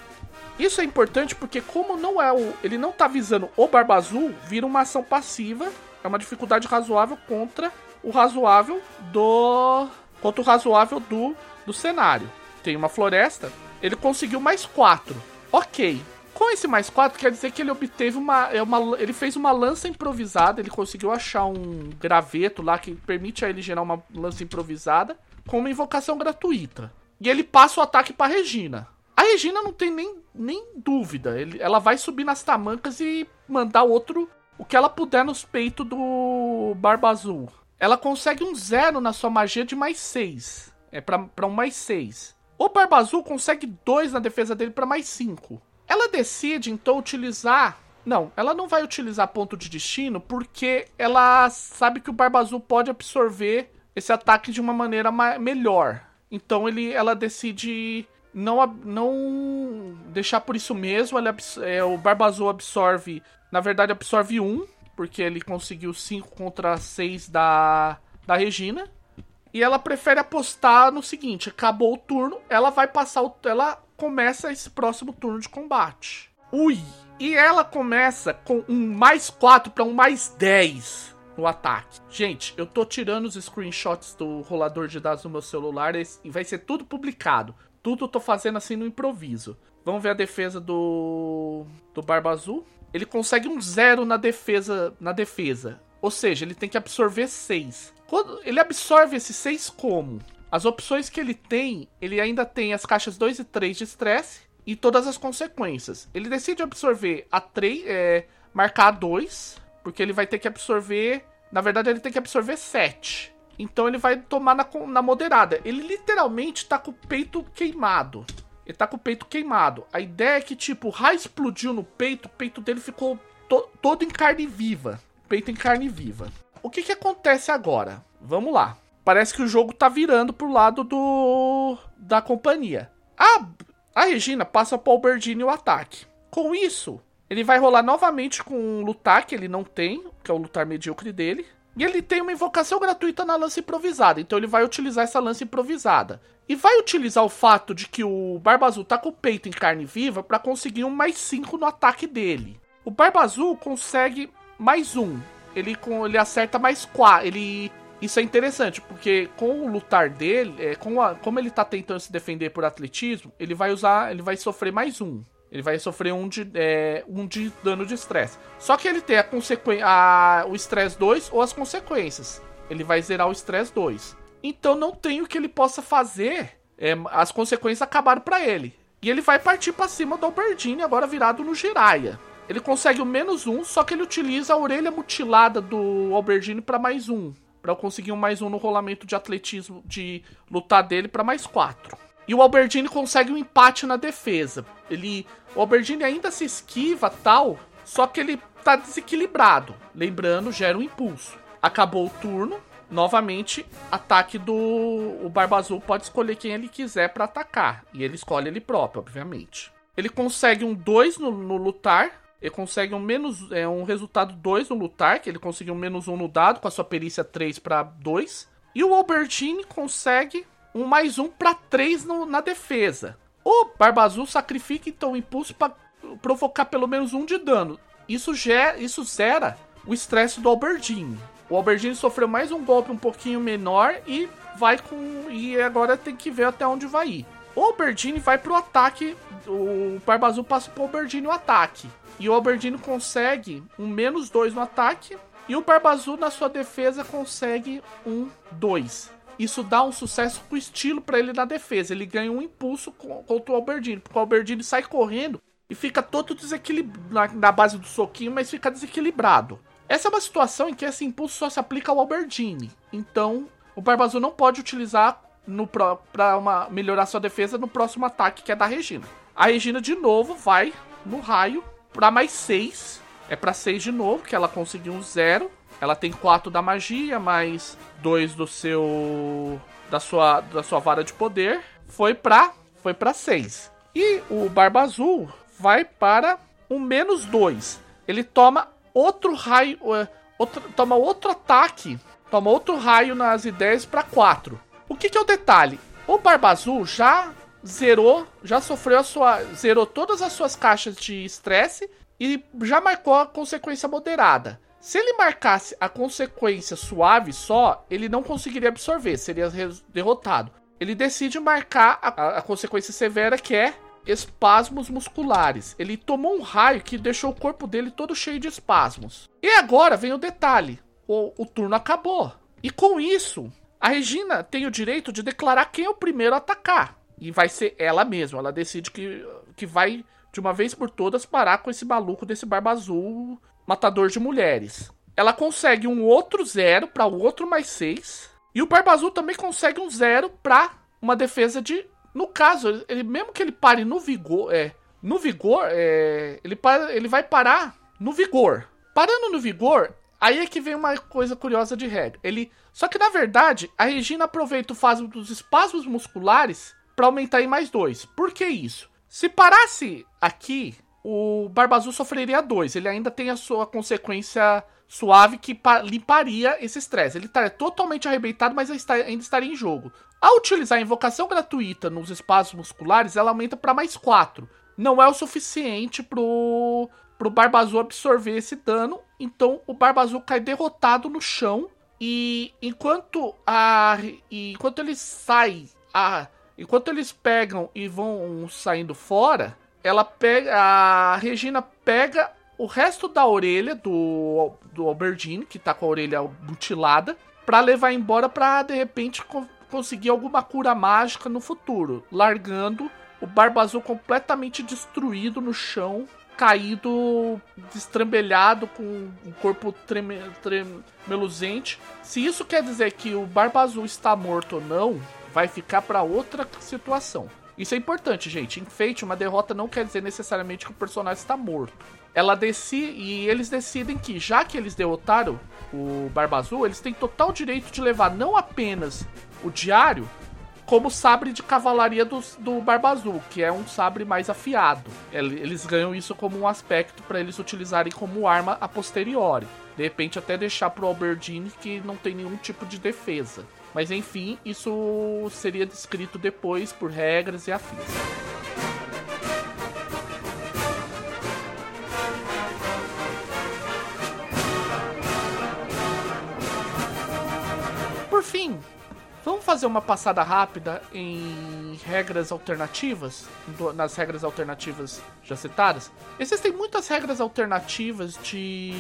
Isso é importante porque como não é o, ele não tá visando o Barba Azul, vira uma ação passiva, é uma dificuldade razoável contra o razoável do contra o razoável do do cenário tem uma floresta, ele conseguiu mais 4. Ok. Com esse mais 4, quer dizer que ele obteve uma, é uma. Ele fez uma lança improvisada, ele conseguiu achar um graveto lá que permite a ele gerar uma lança improvisada com uma invocação gratuita. E ele passa o ataque para Regina. A Regina não tem nem, nem dúvida. Ele, ela vai subir nas tamancas e mandar outro. O que ela puder nos peitos do Barba Azul. Ela consegue um zero na sua magia de mais 6. É pra um mais 6. O Barba Azul consegue 2 na defesa dele para mais 5. Ela decide então utilizar. Não, ela não vai utilizar ponto de destino porque ela sabe que o Barba Azul pode absorver esse ataque de uma maneira melhor. Então ele, ela decide não, não deixar por isso mesmo. Ela, é, o Barba Azul absorve. Na verdade, absorve 1, um, porque ele conseguiu 5 contra 6 da, da Regina. E ela prefere apostar no seguinte: acabou o turno, ela vai passar o. Ela começa esse próximo turno de combate. Ui! E ela começa com um mais 4 para um mais 10 no ataque. Gente, eu tô tirando os screenshots do rolador de dados no meu celular e vai ser tudo publicado. Tudo eu tô fazendo assim no improviso. Vamos ver a defesa do do Barba Azul. Ele consegue um zero na defesa, na defesa. Ou seja, ele tem que absorver 6. Quando ele absorve esses 6 como? As opções que ele tem, ele ainda tem as caixas 2 e 3 de estresse e todas as consequências. Ele decide absorver a 3, é, marcar a 2, porque ele vai ter que absorver. Na verdade, ele tem que absorver 7. Então ele vai tomar na, na moderada. Ele literalmente tá com o peito queimado. Ele tá com o peito queimado. A ideia é que, tipo, o raio explodiu no peito, o peito dele ficou to todo em carne viva. Peito em carne viva. O que que acontece agora? Vamos lá. Parece que o jogo tá virando pro lado do da companhia. A, a Regina passa pro Albertini o ataque. Com isso, ele vai rolar novamente com um lutar que ele não tem, que é o lutar medíocre dele. E ele tem uma invocação gratuita na lança improvisada, então ele vai utilizar essa lança improvisada. E vai utilizar o fato de que o Barba Azul tá com o peito em carne viva para conseguir um mais 5 no ataque dele. O Barba Azul consegue mais um. Ele, com, ele acerta mais 4. Ele. Isso é interessante, porque com o lutar dele, é, com a, como ele tá tentando se defender por atletismo, ele vai usar. Ele vai sofrer mais um. Ele vai sofrer um de, é, um de dano de estresse. Só que ele tem a consequência. O estresse 2 ou as consequências. Ele vai zerar o estresse 2. Então não tem o que ele possa fazer. É, as consequências acabaram para ele. E ele vai partir para cima do Albertini, agora virado no Jiraya. Ele consegue o menos um, só que ele utiliza a orelha mutilada do Albertini para mais um. Para conseguir um mais um no rolamento de atletismo, de lutar dele para mais quatro. E o Albertini consegue um empate na defesa. Ele, o Albertini ainda se esquiva tal, só que ele tá desequilibrado. Lembrando, gera um impulso. Acabou o turno. Novamente, ataque do o Barba Azul pode escolher quem ele quiser para atacar. E ele escolhe ele próprio, obviamente. Ele consegue um 2 no, no, lutar. Ele consegue um menos é, um resultado 2 no lutar, que ele conseguiu um menos 1 um no dado, com a sua perícia 3 para 2. E o Albertini consegue um mais um para 3 no, na defesa. O Barba Azul sacrifica então o impulso para provocar pelo menos um de dano. Isso, gera, isso zera o estresse do Albertine. O Albertine sofreu mais um golpe um pouquinho menor e vai com. E agora tem que ver até onde vai ir. O Albertine vai pro ataque. O Barba Azul passa pro Albertine o ataque. E o Albertine consegue um menos 2 no ataque. E o Barba Azul na sua defesa consegue um 2 isso dá um sucesso com estilo para ele na defesa. Ele ganha um impulso contra o Albertini, porque o Albertini sai correndo e fica todo desequilibrado na, base do soquinho, mas fica desequilibrado. Essa é uma situação em que esse impulso só se aplica ao Albertini. Então, o Barba Azul não pode utilizar para melhorar sua defesa no próximo ataque, que é da Regina. A Regina, de novo, vai no raio para mais 6. É para 6 de novo, que ela conseguiu um zero. Ela tem 4 da magia, mais 2 do seu. Da sua, da sua vara de poder. Foi pra. Foi pra 6. E o Barba Azul vai para um menos 2. Ele toma outro raio. É, outro, toma outro ataque. Toma outro raio nas ideias para 4. O que, que é o detalhe? O Barba Azul já zerou, já sofreu a sua. Zerou todas as suas caixas de estresse e já marcou a consequência moderada. Se ele marcasse a consequência suave só, ele não conseguiria absorver, seria derrotado. Ele decide marcar a, a, consequência severa que é espasmos musculares. Ele tomou um raio que deixou o corpo dele todo cheio de espasmos. E agora vem o detalhe: o, o turno acabou. E com isso, a Regina tem o direito de declarar quem é o primeiro a atacar. E vai ser ela mesma. Ela decide que, que vai, de uma vez por todas, parar com esse maluco desse barba azul matador de mulheres. Ela consegue um outro zero para o outro mais seis. E o Barba Azul também consegue um zero para uma defesa de. No caso, ele mesmo que ele pare no vigor. É, no vigor, é, ele, para, ele vai parar no vigor. Parando no vigor, aí é que vem uma coisa curiosa de regra. Ele, só que na verdade, a Regina aproveita o fase dos espasmos musculares para aumentar em mais dois. Por que isso? Se parasse aqui, o Barba Azul sofreria dois. Ele ainda tem a sua consequência suave que limparia esse estresse. Ele estaria totalmente arrebentado, mas ainda estaria em jogo. Ao utilizar a invocação gratuita nos espaços musculares, ela aumenta para mais 4. Não é o suficiente pro, pro Barba Azul absorver esse dano, então o Barba Azul cai derrotado no chão e enquanto a enquanto ele sai, a, enquanto eles pegam e vão saindo fora, ela pega a Regina pega o resto da orelha do do Alberdine, que tá com a orelha mutilada, para levar embora para de repente co conseguir alguma cura mágica no futuro, largando o Barba Azul completamente destruído no chão caído, destrambelhado, com um corpo treme, tremeluzente. Se isso quer dizer que o Barba Azul está morto ou não, vai ficar para outra situação. Isso é importante, gente. Em Fate, uma derrota não quer dizer necessariamente que o personagem está morto. Ela decide e eles decidem que, já que eles derrotaram o Barba Azul, eles têm total direito de levar não apenas o diário, como sabre de cavalaria do, do Barba Azul, que é um sabre mais afiado. Eles ganham isso como um aspecto para eles utilizarem como arma a posteriori. De repente até deixar pro Alberdine que não tem nenhum tipo de defesa. Mas enfim, isso seria descrito depois por regras e afins. Por fim, Vamos fazer uma passada rápida em regras alternativas, nas regras alternativas já citadas. Existem muitas regras alternativas de,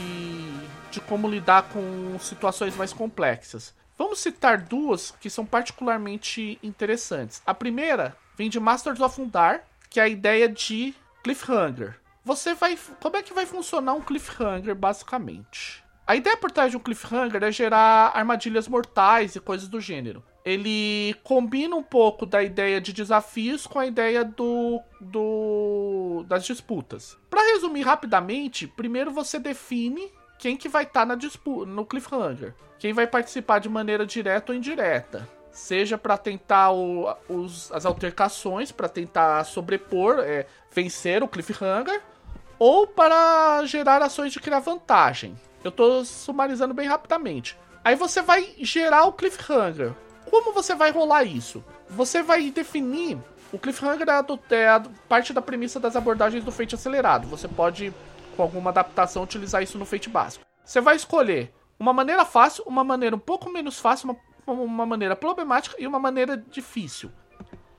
de como lidar com situações mais complexas. Vamos citar duas que são particularmente interessantes. A primeira vem de Masters of Undar, que é a ideia de cliffhanger. Você vai, como é que vai funcionar um cliffhanger basicamente? A ideia por trás de um cliffhanger é gerar armadilhas mortais e coisas do gênero ele combina um pouco da ideia de desafios com a ideia do, do das disputas. Para resumir rapidamente, primeiro você define quem que vai estar tá na disputa no cliffhanger, quem vai participar de maneira direta ou indireta, seja para tentar o, os, as altercações, para tentar sobrepor, é, vencer o cliffhanger, ou para gerar ações de criar vantagem. Eu estou sumarizando bem rapidamente. Aí você vai gerar o cliffhanger. Como você vai rolar isso? Você vai definir. O cliffhanger é, do, é parte da premissa das abordagens do Fate acelerado. Você pode, com alguma adaptação, utilizar isso no Fate básico. Você vai escolher uma maneira fácil, uma maneira um pouco menos fácil, uma, uma maneira problemática e uma maneira difícil.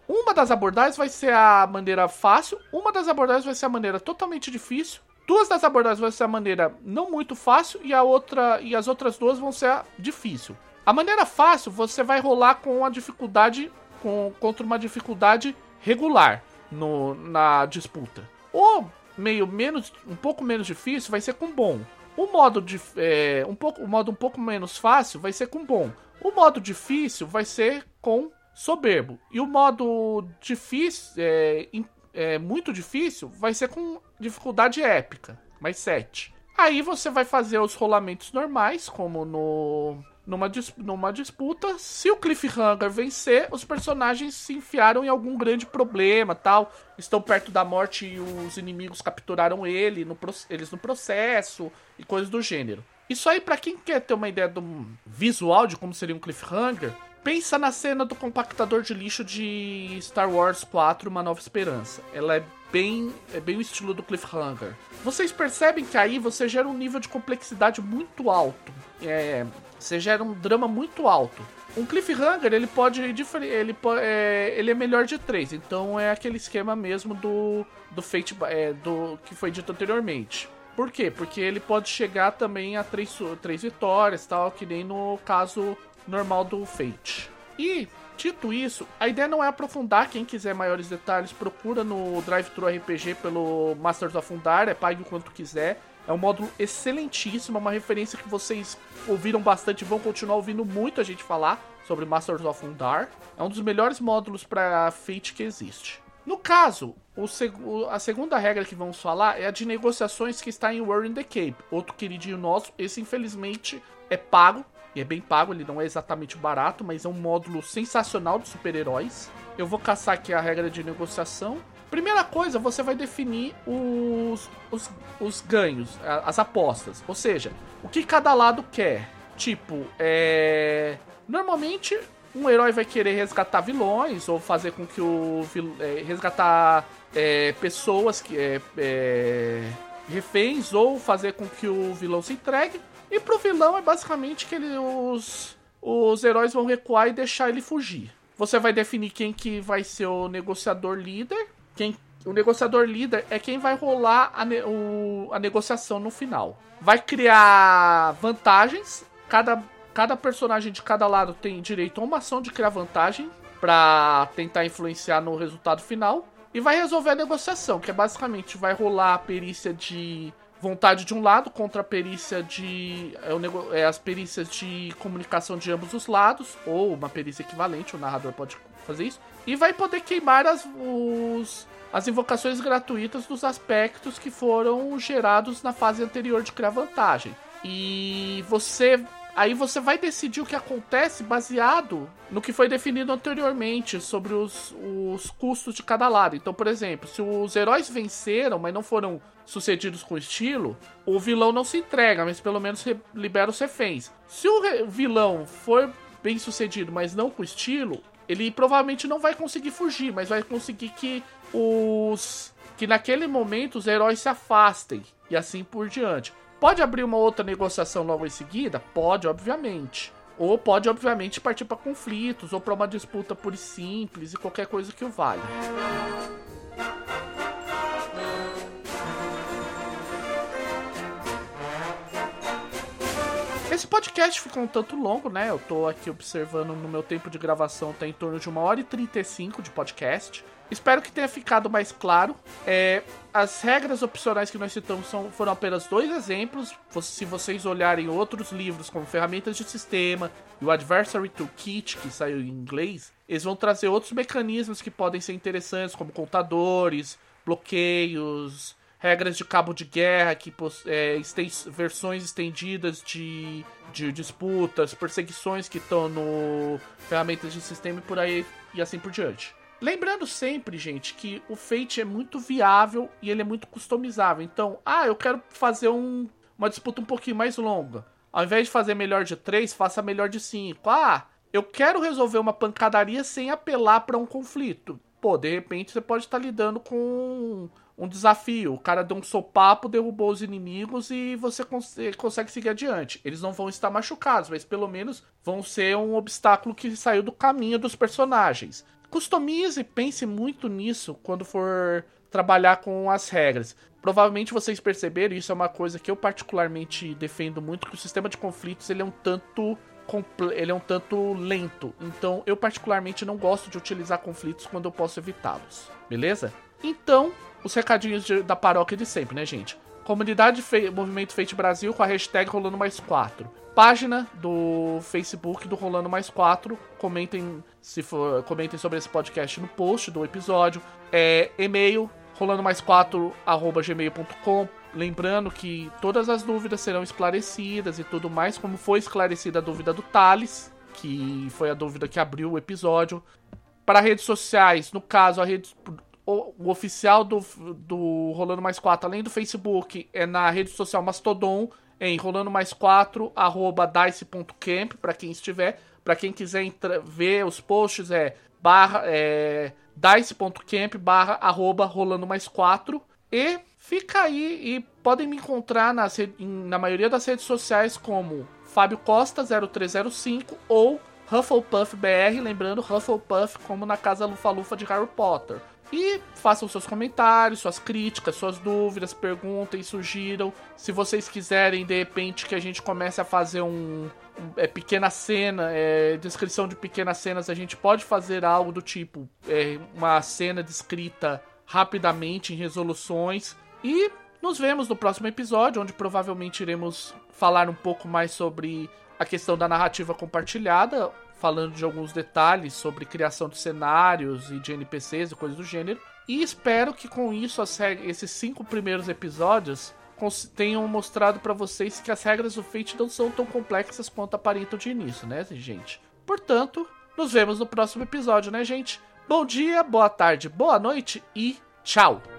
Uma das abordagens vai ser a maneira fácil, uma das abordagens vai ser a maneira totalmente difícil, duas das abordagens vão ser a maneira não muito fácil e a outra e as outras duas vão ser a difícil. A maneira fácil, você vai rolar com a dificuldade com, contra uma dificuldade regular no, na disputa. O meio menos, um pouco menos difícil vai ser com bom. O modo de, é, um pouco, o modo um pouco menos fácil vai ser com bom. O modo difícil vai ser com soberbo. E o modo difícil, é, é, muito difícil, vai ser com dificuldade épica, mais 7. Aí você vai fazer os rolamentos normais, como no numa, dis numa disputa. Se o Cliffhanger vencer, os personagens se enfiaram em algum grande problema, tal. Estão perto da morte e os inimigos capturaram ele, no eles no processo e coisas do gênero. Isso aí, para quem quer ter uma ideia do visual de como seria um Cliffhanger, pensa na cena do compactador de lixo de Star Wars 4, Uma Nova Esperança. Ela é bem, é bem o estilo do Cliffhanger. Vocês percebem que aí você gera um nível de complexidade muito alto. É, você gera um drama muito alto. Um cliffhanger, ele pode. Ele, é, ele é melhor de três. Então é aquele esquema mesmo do. Do Fate. É, do, que foi dito anteriormente. Por quê? Porque ele pode chegar também a três, três vitórias, tal, que nem no caso normal do Fate. E, dito isso, a ideia não é aprofundar. Quem quiser maiores detalhes, procura no Drive Thru RPG pelo Masters of é pague o quanto quiser. É um módulo excelentíssimo, é uma referência que vocês ouviram bastante e vão continuar ouvindo muito a gente falar sobre Masters of Undar. É um dos melhores módulos para Fate que existe. No caso, seg a segunda regra que vamos falar é a de negociações que está em War in the Cape, outro queridinho nosso. Esse, infelizmente, é pago, e é bem pago, ele não é exatamente barato, mas é um módulo sensacional de super-heróis. Eu vou caçar aqui a regra de negociação. Primeira coisa, você vai definir os, os, os ganhos, as apostas. Ou seja, o que cada lado quer. Tipo, é. Normalmente um herói vai querer resgatar vilões ou fazer com que o é, resgatar é, pessoas que é, é, reféns ou fazer com que o vilão se entregue e pro vilão é basicamente que ele, os os heróis vão recuar e deixar ele fugir você vai definir quem que vai ser o negociador líder quem o negociador líder é quem vai rolar a, ne o, a negociação no final vai criar vantagens cada Cada personagem de cada lado tem direito a uma ação de criar vantagem para tentar influenciar no resultado final. E vai resolver a negociação, que é basicamente vai rolar a perícia de vontade de um lado contra a perícia de. É, é, as perícias de comunicação de ambos os lados, ou uma perícia equivalente, o narrador pode fazer isso. E vai poder queimar as, os, as invocações gratuitas dos aspectos que foram gerados na fase anterior de criar vantagem. E você Aí você vai decidir o que acontece baseado no que foi definido anteriormente sobre os, os custos de cada lado. Então, por exemplo, se os heróis venceram, mas não foram sucedidos com estilo, o vilão não se entrega, mas pelo menos libera os reféns. Se o vilão for bem sucedido, mas não com estilo, ele provavelmente não vai conseguir fugir, mas vai conseguir que os. que naquele momento os heróis se afastem e assim por diante. Pode abrir uma outra negociação logo em seguida? Pode, obviamente. Ou pode, obviamente, partir para conflitos ou para uma disputa e simples e qualquer coisa que o valha. Esse podcast ficou um tanto longo, né? Eu tô aqui observando no meu tempo de gravação, tá em torno de uma hora e 35 de podcast. Espero que tenha ficado mais claro. É, as regras opcionais que nós citamos são, foram apenas dois exemplos. Se vocês olharem outros livros, como Ferramentas de Sistema e o Adversary Toolkit, que saiu em inglês, eles vão trazer outros mecanismos que podem ser interessantes, como contadores, bloqueios, regras de cabo de guerra, que é, versões estendidas de, de disputas, perseguições que estão no Ferramentas de Sistema e por aí e assim por diante. Lembrando sempre, gente, que o Fate é muito viável e ele é muito customizável. Então, ah, eu quero fazer um, uma disputa um pouquinho mais longa. Ao invés de fazer melhor de 3, faça melhor de 5. Ah, eu quero resolver uma pancadaria sem apelar para um conflito. Pô, de repente você pode estar lidando com um desafio. O cara deu um sopapo, derrubou os inimigos e você cons consegue seguir adiante. Eles não vão estar machucados, mas pelo menos vão ser um obstáculo que saiu do caminho dos personagens. Customize pense muito nisso quando for trabalhar com as regras. Provavelmente vocês perceberam, isso é uma coisa que eu particularmente defendo muito, que o sistema de conflitos ele é um tanto ele é um tanto lento. Então, eu particularmente não gosto de utilizar conflitos quando eu posso evitá-los. Beleza? Então, os recadinhos de, da paróquia de sempre, né, gente? Comunidade Fe Movimento Fate Brasil com a hashtag Rolando Mais 4. Página do Facebook do Rolando Mais 4. Comentem se for, comentem sobre esse podcast no post do episódio. É, e-mail rolando mais 4 gmail.com. Lembrando que todas as dúvidas serão esclarecidas e tudo mais, como foi esclarecida a dúvida do Thales, que foi a dúvida que abriu o episódio. Para redes sociais, no caso, a rede o, o, oficial do, do Rolando Mais 4, além do Facebook, é na rede social Mastodon, em rolando mais 4, arroba dice.camp, para quem estiver. Para quem quiser ver os posts, é, barra, é dice.camp, barra, arroba rolando mais 4. E fica aí e podem me encontrar nas, na maioria das redes sociais como Fábio Costa 0305 ou Hufflepuff BR, lembrando Hufflepuff como na casa Lufa-Lufa de Harry Potter. E façam seus comentários, suas críticas, suas dúvidas, perguntem, sugiram. Se vocês quiserem, de repente, que a gente comece a fazer um, é, pequena cena, é, descrição de pequenas cenas, a gente pode fazer algo do tipo é, uma cena descrita rapidamente em resoluções. E nos vemos no próximo episódio, onde provavelmente iremos falar um pouco mais sobre a questão da narrativa compartilhada, falando de alguns detalhes sobre criação de cenários e de NPCs e coisas do gênero. E espero que com isso esses cinco primeiros episódios tenham mostrado para vocês que as regras do Fate não são tão complexas quanto aparentam de início, né, gente? Portanto, nos vemos no próximo episódio, né, gente? Bom dia, boa tarde, boa noite e Tchau!